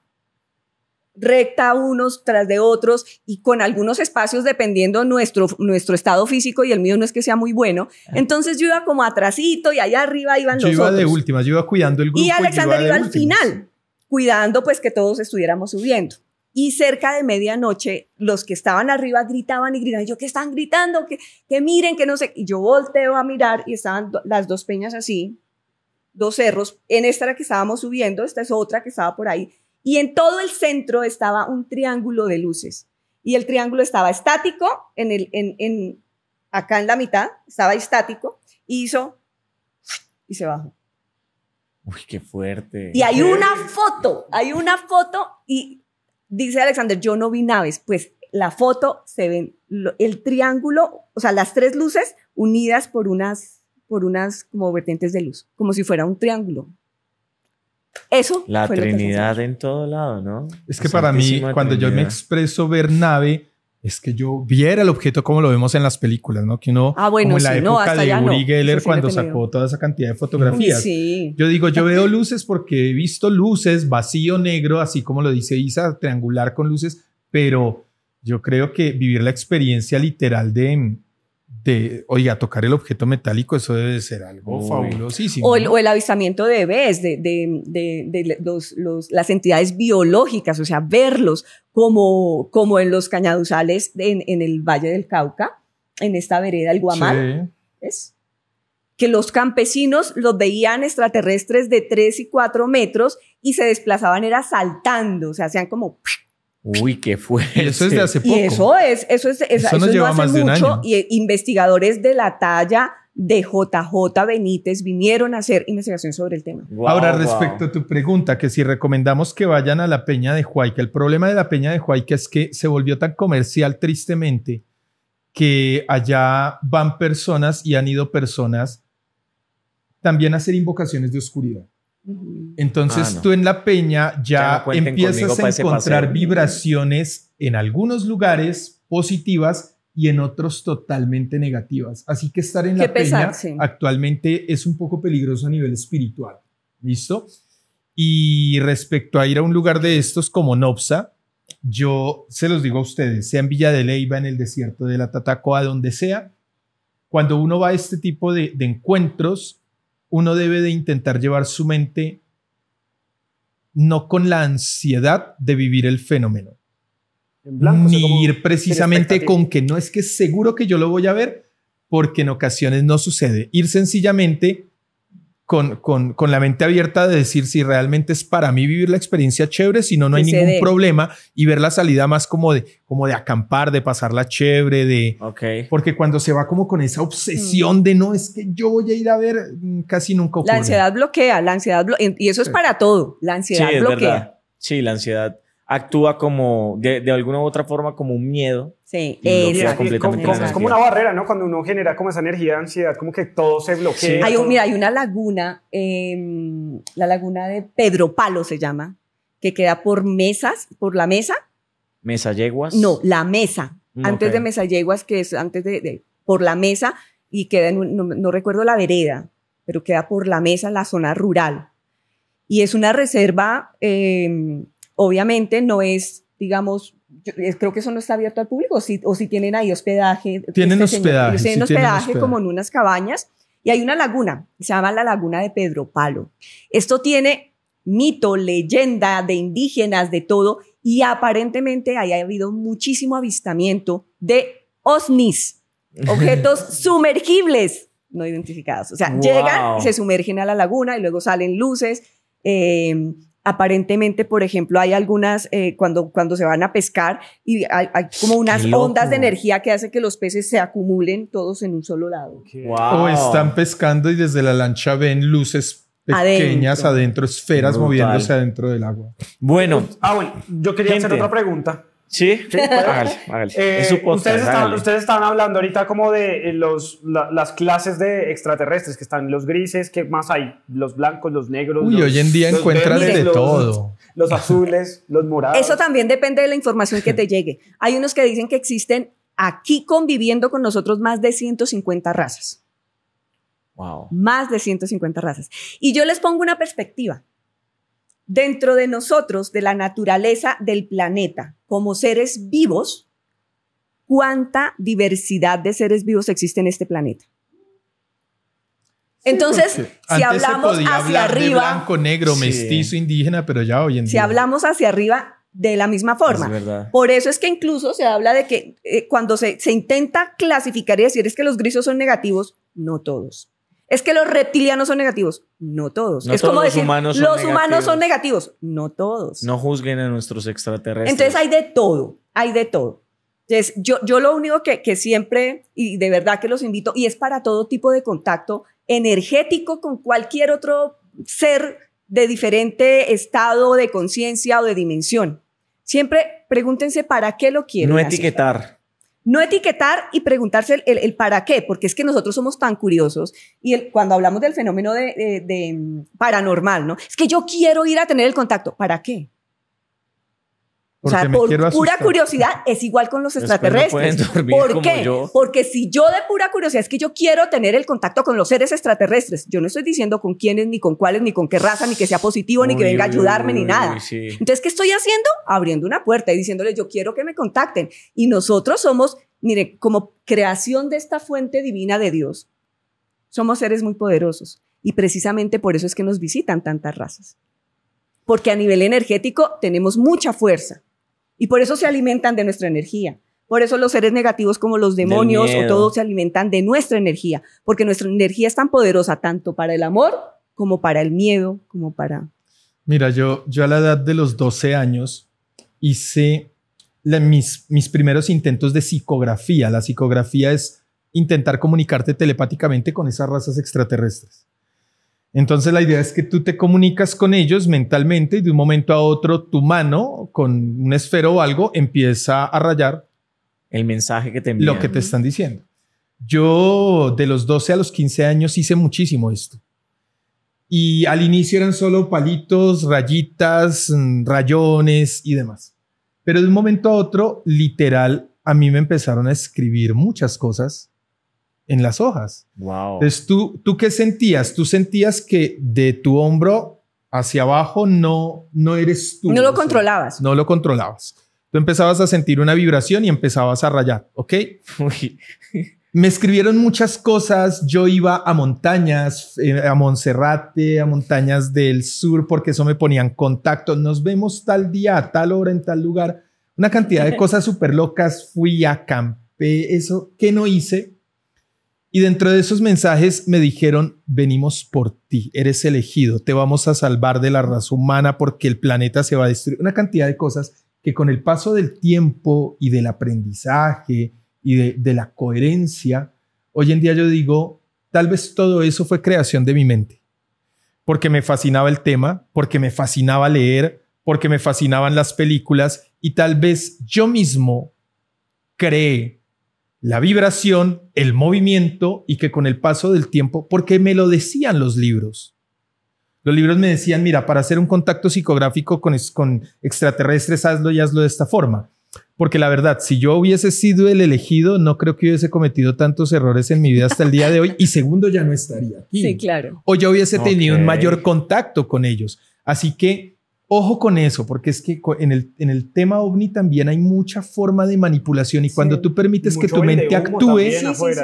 recta unos tras de otros y con algunos espacios dependiendo nuestro, nuestro estado físico y el mío no es que sea muy bueno. Entonces yo iba como atrasito y allá arriba iban yo los iba de última, yo iba cuidando el grupo. Y Alexander iba, al final, cuidando pues que todos estuviéramos subiendo. Y cerca de medianoche, los que estaban arriba gritaban y gritaban. yo, ¿qué están gritando? Que, que miren, que no sé. Y yo volteo a mirar y estaban las dos peñas así, dos cerros. En esta era que estábamos subiendo, esta es otra que estaba por ahí y en todo el centro estaba un triángulo de luces. Y el triángulo estaba estático, en el, en, acá en la mitad, estaba estático, hizo y se bajó. Uy, qué fuerte. Y hay una foto, hay una foto y dice Alexander, yo no vi naves. Pues la foto se ven el triángulo, o sea, las tres luces unidas por unas, por unas como vertientes de luz, como si fuera un triángulo. Eso. La Trinidad en todo lado, ¿no? Es que para mí, cuando yo me expreso ver nave, es que yo viera el objeto como lo vemos en las películas, ¿no? Que uno, ah, bueno, como en la época de Uri Geller cuando sacó toda esa cantidad de fotografías. Yo digo, yo veo luces porque he visto luces, vacío negro, así como lo dice Isa, triangular con luces, pero yo creo que vivir la experiencia literal de, de, oiga, tocar el objeto metálico, eso debe ser algo fabulosísimo. O el, avistamiento de bebés, de, de, los, las entidades biológicas, o sea, verlos como, como en los cañaduzales en, en el Valle del Cauca, en esta vereda, el Guamal. Sí. Que los campesinos los veían extraterrestres de 3 y 4 metros y se desplazaban, era saltando, o sea, hacían como Uy, qué fue. eso es de hace poco. Y eso es, eso es, eso, nos lleva más de un año. Y investigadores de la talla de JJ Benítez vinieron a hacer investigación sobre el tema. Ahora, respecto a tu pregunta, que si recomendamos que vayan a la Peña de Huayca, el problema de la Peña de Huayca es que se volvió tan comercial tristemente que allá van personas y han ido personas también a hacer invocaciones de oscuridad. Entonces ah, tú en la peña ya, empiezas a encontrar vibraciones en algunos lugares positivas y en otros totalmente negativas. Así que estar en la peña actualmente es un poco peligroso a nivel espiritual. ¿Listo? Y respecto a ir a un lugar de estos como Nopsa, yo se los digo a ustedes, sea en Villa de Leyva, en el desierto de la Tatacoa, donde sea, cuando uno va a este tipo de encuentros, uno debe de intentar llevar su mente no con la ansiedad de vivir el fenómeno, ni ir precisamente con que no es que seguro que yo lo voy a ver, porque en ocasiones no sucede. Ir sencillamente con, con, con, la mente abierta de decir si realmente es para mí vivir la experiencia chévere, si no, no hay ningún problema y ver la salida más como de, como de acampar, de pasarla chévere, de... Okay. Porque cuando se va como con esa obsesión de no, es que yo voy a ir a ver, mm, casi nunca ocurre. La ansiedad bloquea, la ansiedad bloquea, y eso es para todo, la ansiedad sí, bloquea. Sí, la ansiedad actúa como, de, de, alguna u otra forma, como un miedo. Sí, es, completamente como, es como una barrera, ¿no? Cuando uno genera como esa energía de ansiedad, como que todo se bloquea. Hay, mira, hay una laguna, em, la laguna de Pedro Palo se llama, que queda por mesas, por la mesa. ¿Mesa Yeguas? No, la mesa. Mm, antes de Mesa Yeguas, que es antes de, por la mesa, y queda en, no, no recuerdo la vereda, pero queda por la mesa, la zona rural. Y es una reserva eh, Obviamente no es, digamos, creo que eso no está abierto al público, o si, o si tienen ahí hospedaje. Tienen este hospedaje. tienen hospedaje como en unas cabañas. Y hay una laguna, se llama la laguna de Pedro Palo. Esto tiene mito, leyenda de indígenas, de todo, y aparentemente ahí ha habido muchísimo avistamiento de OSNIs, objetos sumergibles no identificados. O sea, llegan, se sumergen a la laguna y luego salen luces. Eh, aparentemente, por ejemplo, hay algunas, eh, cuando, cuando se van a pescar, y hay, como unas ondas de energía que hacen que los peces se acumulen todos en un solo lado. O están pescando y desde la lancha ven luces pequeñas adentro, esferas moviéndose adentro del agua. Bueno. Ah, bueno, yo quería hacer otra pregunta. Sí, sí hágale, hágale. Eh, ustedes, estaban, ustedes, hablando ahorita como de eh, los, las clases de extraterrestres, que están los grises, ¿qué más hay? Los blancos, los negros. Uy, hoy en día encuentras de todo. Los azules, los morados. Eso también depende de la información que te llegue. Hay unos que dicen que existen aquí conviviendo con nosotros más de 150 razas. Wow. Más de 150 razas. Y yo les pongo una perspectiva dentro de nosotros, de la naturaleza del planeta, como seres vivos, ¿cuánta diversidad de seres vivos existe en este planeta? Entonces, si hablamos hacia arriba. blanco, negro, mestizo, indígena, pero ya hoy en día. Si hablamos hacia arriba, de la misma forma. Por eso es que incluso se habla de que eh, cuando se, se, intenta clasificar y decir es que los grisos son negativos, no todos. Es que los reptilianos son negativos. No todos. es como decir, los humanos, son, los negativos. humanos son negativos. No todos. No juzguen a nuestros extraterrestres. Entonces hay de todo, hay de todo. Entonces yo, yo lo único que, que siempre, y de verdad que los invito, y es para todo tipo de contacto energético con cualquier otro ser de diferente estado de conciencia o de dimensión. Siempre pregúntense para qué lo quieren. No etiquetar. No etiquetar y preguntarse el, para qué, porque es que nosotros somos tan curiosos y cuando hablamos del fenómeno de, mm, paranormal, ¿no? Es que yo quiero ir a tener el contacto. ¿Para qué? O sea, por pura curiosidad es igual con los extraterrestres. ¿Por qué? Porque si yo de pura curiosidad es que yo quiero tener el contacto con los seres extraterrestres, yo no estoy diciendo con quiénes, ni con cuáles, ni con qué raza, ni que sea positivo, ni que venga a ayudarme, ni nada. Entonces, ¿qué estoy haciendo? Abriendo una puerta y diciéndoles, yo quiero que me contacten. Y nosotros somos, mire, como creación de esta fuente divina de Dios, somos seres muy poderosos. Y precisamente por eso es que nos visitan tantas razas. Porque a nivel energético tenemos mucha fuerza y por eso se alimentan de nuestra energía. Por eso los seres negativos como los demonios o todos se alimentan de nuestra energía, porque nuestra energía es tan poderosa tanto para el amor como para el miedo, como para... Mira, yo, yo a la edad de los 12 años hice mis, mis primeros intentos de psicografía. La psicografía es intentar comunicarte telepáticamente con esas razas extraterrestres. Entonces la idea es que tú te comunicas con ellos mentalmente y de un momento a otro tu mano con un esfero o algo empieza a rayar el mensaje que te envían. Lo que te están diciendo. Yo de los 12 a los 15 años hice muchísimo esto. Y al inicio eran solo palitos, rayitas, mm, rayones y demás. Pero de un momento a otro, literal, a mí me empezaron a escribir muchas cosas en las hojas. Wow. Entonces, ¿tú, ¿tú qué sentías? Tú sentías que de tu hombro hacia abajo no, no eres tú. No lo controlabas. No lo controlabas. Tú empezabas a sentir una vibración y empezabas a rayar, ¿ok? Me escribieron muchas cosas. Yo iba a montañas, eh, a Monserrate, a montañas del sur, porque eso me ponían contacto. Nos vemos tal día, a tal hora, en tal lugar. Una cantidad de cosas súper locas. Fui a campé, eso que no hice y dentro de esos mensajes me dijeron, venimos por ti, eres elegido, te vamos a salvar de la raza humana porque el planeta se va a destruir. Una cantidad de cosas que con el paso del tiempo y del aprendizaje y de, la coherencia, hoy en día yo digo, tal vez todo eso fue creación de mi mente, porque me fascinaba el tema, porque me fascinaba leer, porque me fascinaban las películas y tal vez yo mismo creé la vibración, el movimiento y que con el paso del tiempo, porque me lo decían los libros. Los libros me decían, mira, para hacer un contacto psicográfico con, con extraterrestres, hazlo y hazlo de esta forma. Porque la verdad, si yo hubiese sido el elegido, no creo que hubiese cometido tantos errores en mi vida hasta el día de hoy. Y segundo, ya no estaría aquí. Sí, claro. O ya hubiese tenido un mayor contacto con ellos. Así que Ojo con eso, porque es que en el, en el tema ovni también hay mucha forma de manipulación y cuando tú permites que tu mente actúe,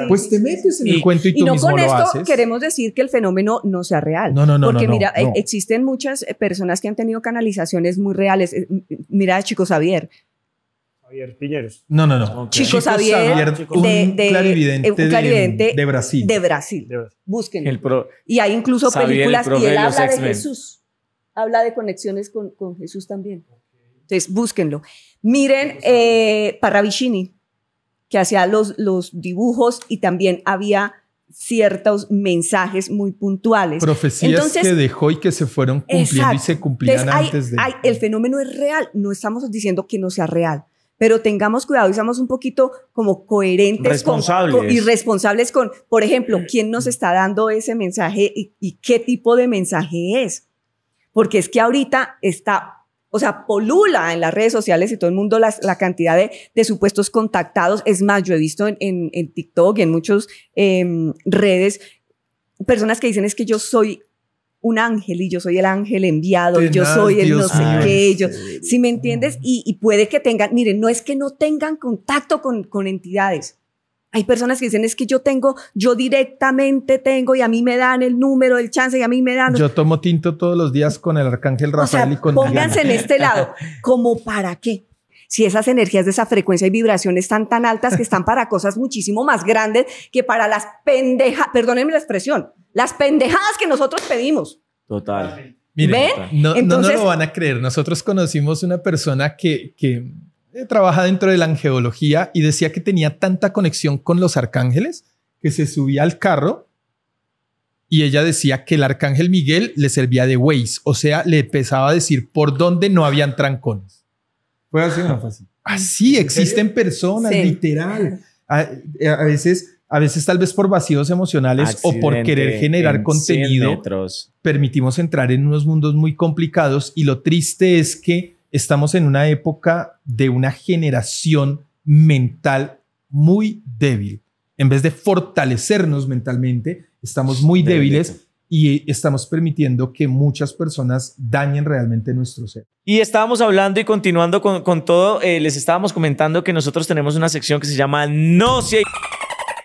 pues te metes en el cuento y, tú no con esto queremos decir que el fenómeno no sea real. No, no, no. Porque mira, eh, existen muchas eh, personas que han tenido canalizaciones muy reales. Eh, mira, Chico Xavier. Javier Piñeros. No, no, no. Chico, Xavier, un de, clarividente, de, Brasil. De Brasil. Búsquenlo. y hay incluso películas y él habla de Jesús habla de conexiones con, con Jesús también. Entonces, búsquenlo. Miren eh, Parravicini, que hacía los, los dibujos y también había ciertos mensajes muy puntuales. Profecías que dejó y que se fueron cumpliendo y se cumplían antes de... el fenómeno es real, no estamos diciendo que no sea real, pero tengamos cuidado y seamos un poquito como coherentes responsables. Con, y responsables con, por ejemplo, quién nos está dando ese mensaje y qué tipo de mensaje es. Porque es que ahorita está o sea, polula en las redes sociales y todo el mundo la cantidad de, supuestos contactados. Es más, yo he visto en, en, TikTok y en muchas em, redes personas que dicen es que yo soy un ángel y yo soy el ángel enviado y yo soy el no sé qué. Yo, si me entiendes, y, y, puede que tengan, miren, no es que no tengan contacto con, con entidades, hay personas que dicen, es que yo tengo, yo directamente tengo y a mí me dan el número, el chance y a mí me dan. Yo tomo tinto todos los días con el arcángel Rafael y con Pónganse en este lado. ¿Como para qué? Si esas energías de esa frecuencia y vibración están tan altas que están para cosas muchísimo más grandes que para las pendejas, perdónenme la expresión, las pendejadas que nosotros pedimos. Total. Miren, No, no, no lo van a creer. Nosotros conocimos una persona que, que trabaja dentro de la angeología y decía que tenía tanta conexión con los arcángeles que se subía al carro y ella decía que el arcángel Miguel le servía de Waze, o sea, le empezaba a decir por dónde no habían trancones. ¿Fue así no fue así? Así, existen personas, literal. A, veces, a veces tal vez por vacíos emocionales o por querer generar contenido, permitimos entrar en unos mundos muy complicados y lo triste es que estamos en una época de una generación mental muy débil. En vez de fortalecernos mentalmente, estamos muy débiles y estamos permitiendo que muchas personas dañen realmente nuestro ser. Y estábamos hablando y continuando con, todo, eh, les estábamos comentando que nosotros tenemos una sección que se llama No si hay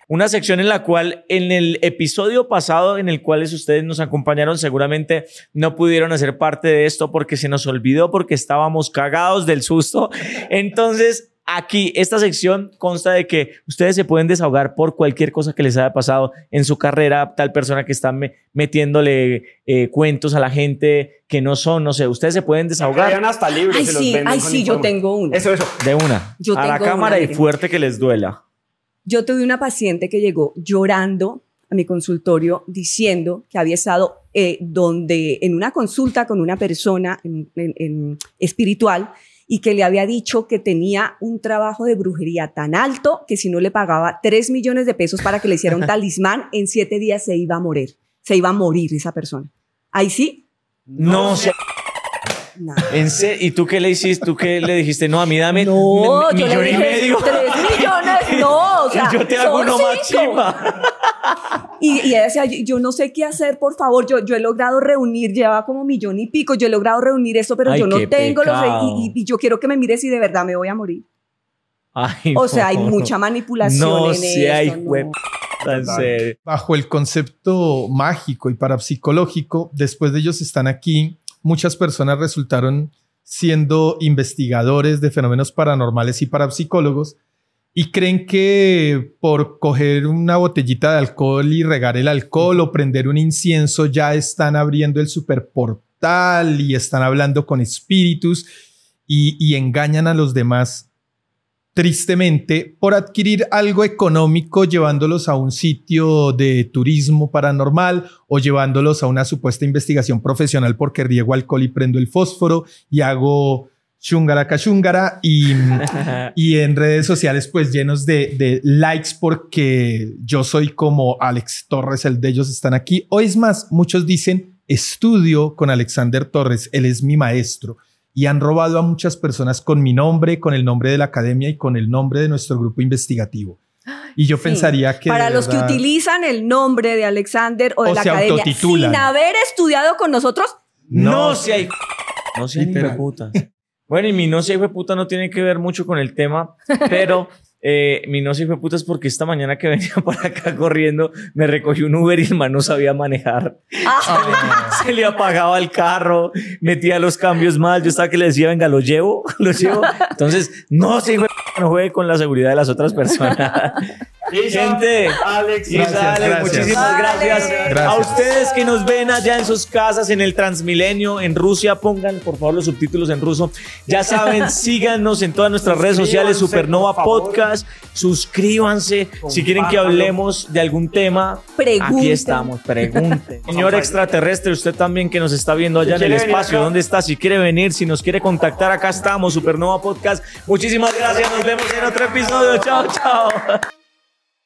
una sección en la cual en el episodio pasado en el cual ustedes nos acompañaron seguramente no pudieron hacer parte de esto porque se nos olvidó porque estábamos cagados del susto. Entonces, aquí esta sección consta de que ustedes se pueden desahogar por cualquier cosa que les haya pasado en su carrera, tal persona que está metiéndole eh, cuentos a la gente que no son, no sé, ustedes se pueden desahogar. hasta libros. Ay, sí, ay, sí, yo tengo uno. Eso, eso. De una. Yo a la cámara y fuerte que les duela. Yo tuve una paciente que llegó llorando a mi consultorio diciendo que había estado eh, donde en una consulta con una persona espiritual y que le había dicho que tenía un trabajo de brujería tan alto que si no le pagaba 3 millones de pesos para que le hiciera un talismán, en siete días se iba a morir. Se iba a morir esa persona. Ahí sí. No, sé. ¿Y tú qué le hiciste? ¿Tú qué le dijiste? No, a mí dame no, millón y medio. Tres millones, no. O sea, yo te hago uno más chiva. Y, ella decía, yo, no sé qué hacer, por favor. Yo, yo he logrado reunir, lleva como millón y pico, yo he logrado reunir esto, pero yo no tengo los. Y, y, yo quiero que me mires y de verdad me voy a morir. o sea, hay mucha manipulación no, en sí Hay no. Bajo el concepto mágico y parapsicológico, después de ellos están aquí muchas personas resultaron siendo investigadores de fenómenos paranormales y parapsicólogos y creen que por coger una botellita de alcohol y regar el alcohol o prender un incienso ya están abriendo el superportal y están hablando con espíritus y, engañan a los demás tristemente, por adquirir algo económico llevándolos a un sitio de turismo paranormal o llevándolos a una supuesta investigación profesional porque riego alcohol y prendo el fósforo y hago chungara cachungara y, y en redes sociales pues llenos de, de, likes porque yo soy como Alex Torres, el de ellos están aquí. O es más, muchos dicen estudio con Alexander Torres, él es mi maestro y han robado a muchas personas con mi nombre, con el nombre de la academia y con el nombre de nuestro grupo investigativo. Y yo pensaría que... Para los que utilizan el nombre de Alexander o de la academia sin haber estudiado con nosotros, no, se hay... No se hay puta. Bueno, y mi no hay puta no tiene que ver mucho con el tema, pero eh, mi no se fue puta es porque esta mañana que venía para acá corriendo me recogió un Uber y el man no sabía manejar. Ah. Se, le, apagaba el carro, metía los cambios mal. Yo estaba que le decía, venga, lo llevo, lo llevo. Entonces, no se no juegue con la seguridad de las otras personas. Gente, Alex, muchísimas gracias. A ustedes que nos ven allá en sus casas, en el Transmilenio, en Rusia, pongan por favor los subtítulos en ruso. Ya saben, síganos en todas nuestras redes sociales, Supernova Podcast más. Suscríbanse. Si quieren que hablemos de algún tema, aquí estamos. Pregunten. Señor extraterrestre, usted también que nos está viendo allá en el espacio, ¿dónde está? Si quiere venir, si nos quiere contactar, acá estamos. Supernova Podcast. Muchísimas gracias. Nos vemos en otro episodio. Chao, chao.